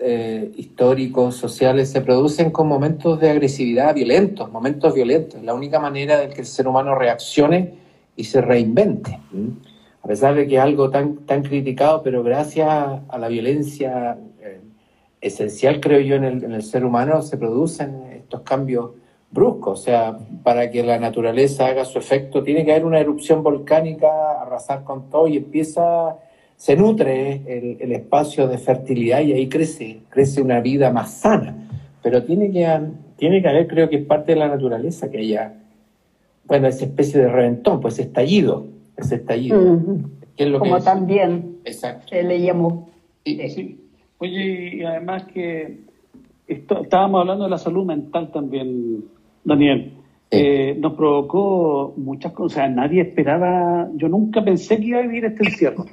eh, históricos, sociales, se producen con momentos de agresividad violentos, momentos violentos. La única manera de que el ser humano reaccione y se reinvente. A pesar de que es algo tan, tan criticado, pero gracias a la violencia esencial, creo yo, en el, en el ser humano, se producen estos cambios bruscos. O sea, para que la naturaleza haga su efecto, tiene que haber una erupción volcánica, arrasar con todo y empieza se nutre el, espacio de fertilidad y ahí crece, crece una vida más sana. Pero tiene que, tiene que haber, creo que es parte de la naturaleza, que haya, bueno, esa especie de reventón, pues estallido, ese estallido. Como también se le llamó. Sí. Oye, y además que estábamos hablando de la salud mental también, Daniel. Eh, nos provocó muchas cosas. Nadie esperaba, yo nunca pensé que iba a vivir este encierro.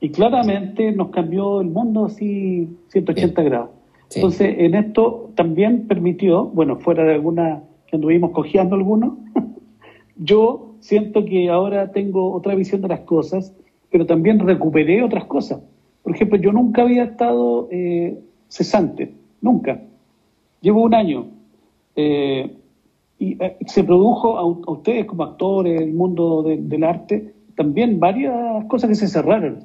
Y claramente nos cambió el mundo así 180 grados. Entonces, en esto también permitió, bueno, fuera de alguna que anduvimos cojeando algunos, yo siento que ahora tengo otra visión de las cosas, pero también recuperé otras cosas. Por ejemplo, yo nunca había estado eh, cesante, nunca. Llevo un año. Eh, y eh, se produjo a, ustedes como actores, el mundo del arte, también varias cosas que se cerraron.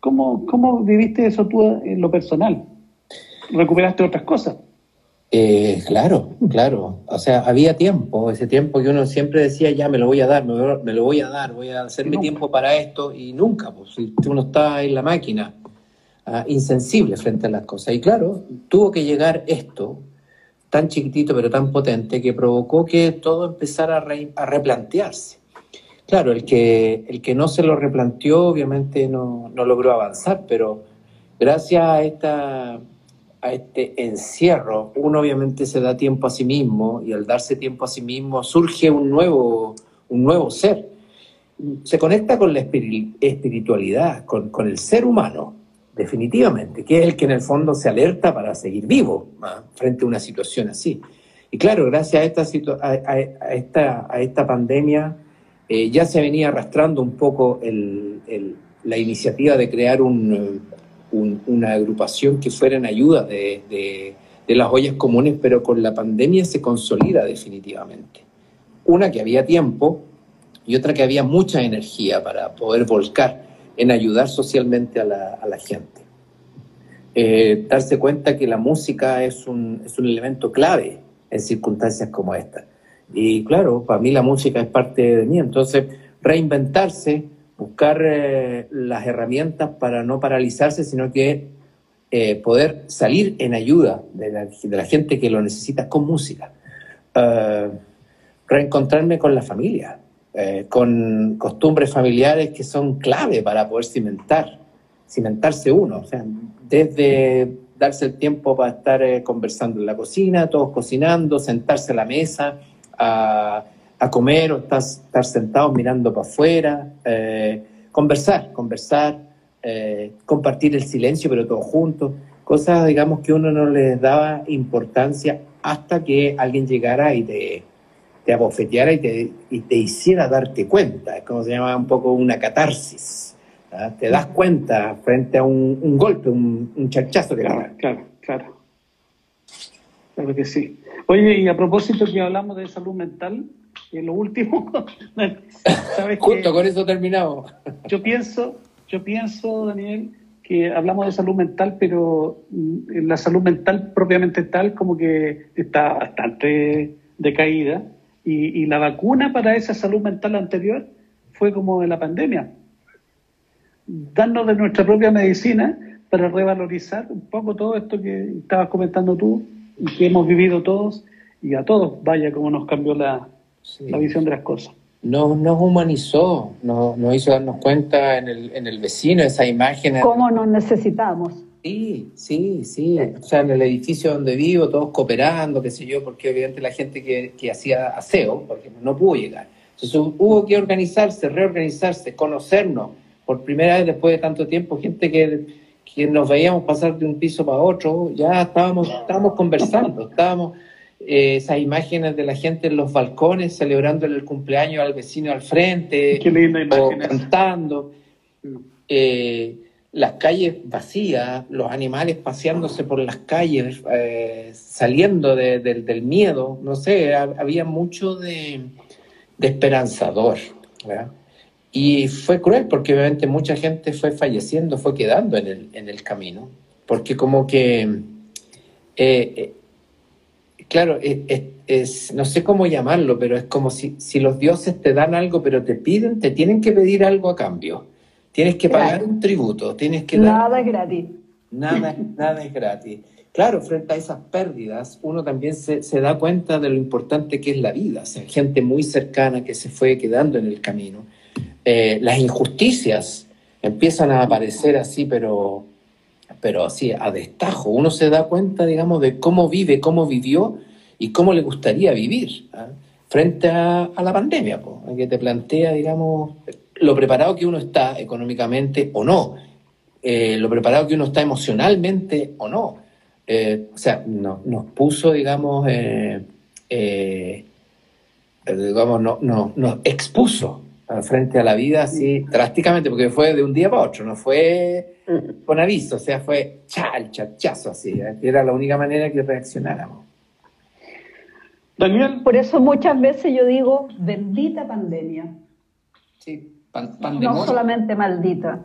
¿Cómo, ¿Cómo viviste eso tú en lo personal? ¿Recuperaste otras cosas? Eh, claro, claro. O sea, había tiempo, ese tiempo que uno siempre decía, ya me lo voy a dar, me, lo voy a dar, voy a hacerme tiempo para esto, y nunca, pues uno está en la máquina, ah, insensible frente a las cosas. Y claro, tuvo que llegar esto, tan chiquitito pero tan potente, que provocó que todo empezara a replantearse. Claro, el que, el que no se lo replanteó obviamente no, logró avanzar, pero gracias a, esta, a este encierro, uno obviamente se da tiempo a sí mismo y al darse tiempo a sí mismo surge un nuevo, un nuevo ser. Se conecta con la espiritualidad, con, el ser humano, definitivamente, que es el que en el fondo se alerta para seguir vivo frente a una situación así. Y claro, gracias a esta, pandemia, eh, ya se venía arrastrando un poco la iniciativa de crear una agrupación que fuera en ayuda de, las ollas comunes, pero con la pandemia se consolida definitivamente. Una que había tiempo y otra que había mucha energía para poder volcar en ayudar socialmente a la, gente. Eh, darse cuenta que la música es un, es un elemento clave en circunstancias como esta. Y claro, para mí la música es parte de mí, entonces reinventarse, buscar eh, las herramientas para no paralizarse, sino que eh, poder salir en ayuda de la, gente que lo necesita con música. Eh, reencontrarme con la familia, con costumbres familiares que son clave para poder cimentar, cimentarse uno, o sea, desde darse el tiempo para estar conversando en la cocina, todos cocinando, sentarse a la mesa, a, comer o estar sentado mirando para afuera, eh, conversar, conversar, eh, compartir el silencio, pero todos juntos, cosas, digamos, que uno no les daba importancia hasta que alguien llegara y te, te abofeteara y te, y te hiciera darte cuenta. Es como se llama un poco una catarsis. ¿ah? Te das cuenta frente a un, golpe, un, un chachazo que Claro, claro, claro. Claro que sí. Oye, y a propósito que hablamos de salud mental, en lo último, ¿sabes Justo con eso terminamos. Yo pienso, yo pienso, Daniel, que hablamos de salud mental, pero mm, la salud mental propiamente tal como que está bastante decaída. Y, la vacuna para esa salud mental anterior fue como de la pandemia. Darnos de nuestra propia medicina para revalorizar un poco todo esto que estabas comentando tú y que hemos vivido todos y a todos, vaya, como nos cambió la, la visión de las cosas. Nos, nos humanizó, nos, nos, hizo darnos cuenta en el, en el vecino, esa imagen. ¿Cómo nos necesitamos? Sí, sí, sí. O sea, en el edificio donde vivo, todos cooperando, qué sé yo, porque obviamente la gente que, que hacía aseo, porque no pudo llegar. Entonces hubo que organizarse, reorganizarse, conocernos. Por primera vez después de tanto tiempo, gente que, que nos veíamos pasar de un piso para otro, ya estábamos, estábamos conversando, estábamos eh, esas imágenes de la gente en los balcones celebrando el cumpleaños al vecino al frente, o cantando. Eh, las calles vacías, los animales paseándose por las calles, eh, saliendo del miedo, no sé, había mucho de, esperanzador. Y fue cruel porque obviamente mucha gente fue falleciendo, fue quedando en el, en el camino, porque como que, eh, eh, claro, es, no sé cómo llamarlo, pero es como si, si los dioses te dan algo, pero te piden, te tienen que pedir algo a cambio. Tienes que pagar un tributo, tienes que... Nada es gratis. Nada, nada es gratis. Claro, frente a esas pérdidas, uno también se, se, da cuenta de lo importante que es la vida. O sea, gente muy cercana que se fue quedando en el camino. Eh, las injusticias empiezan a aparecer así, pero, pero así, a destajo. Uno se da cuenta, digamos, de cómo vive, cómo vivió y cómo le gustaría vivir ¿ah? frente a, a, la pandemia, que te plantea, digamos, lo preparado que uno está económicamente o no, eh, lo preparado que uno está emocionalmente o no. Eh, o sea, no, nos puso, digamos, eh, digamos, no, no, nos expuso frente a la vida así drásticamente, porque fue de un día para otro, no fue con aviso, o sea, fue chal, chachazo así, era la única manera que reaccionáramos. Daniel. Por eso muchas veces yo digo, bendita pandemia. Sí. No solamente maldita.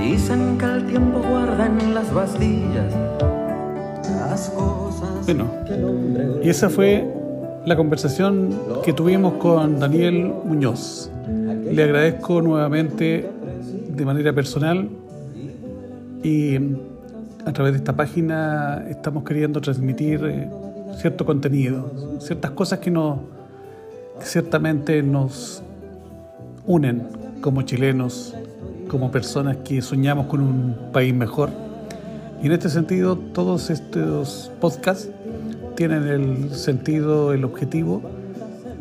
Dicen que el tiempo guarda en las bastillas las cosas. Bueno, y esa fue la conversación que tuvimos con Daniel Muñoz. Le agradezco nuevamente de manera personal y a través de esta página estamos queriendo transmitir eh, cierto contenido, ciertas cosas que, nos, ciertamente nos unen como chilenos, como personas que soñamos con un país mejor. Y en este sentido, todos estos podcasts tienen el sentido, el objetivo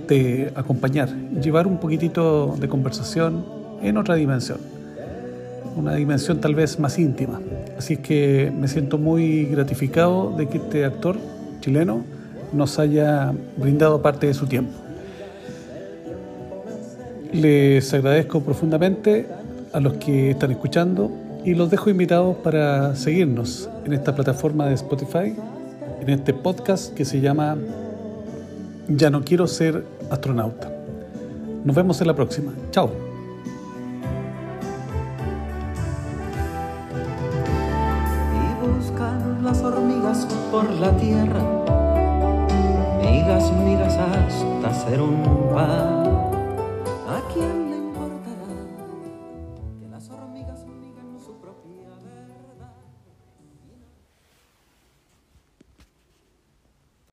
de acompañar, llevar un poquitito de conversación en otra dimensión, una dimensión tal vez más íntima. Así es que me siento muy gratificado de que este actor chileno nos haya brindado parte de su tiempo. Les agradezco profundamente a los que están escuchando y los dejo invitados para seguirnos en esta plataforma de Spotify en este podcast que se llama Ya no quiero ser astronauta. Nos vemos en la próxima. Chao. Por la tierra, migas, migas hasta ser un pan.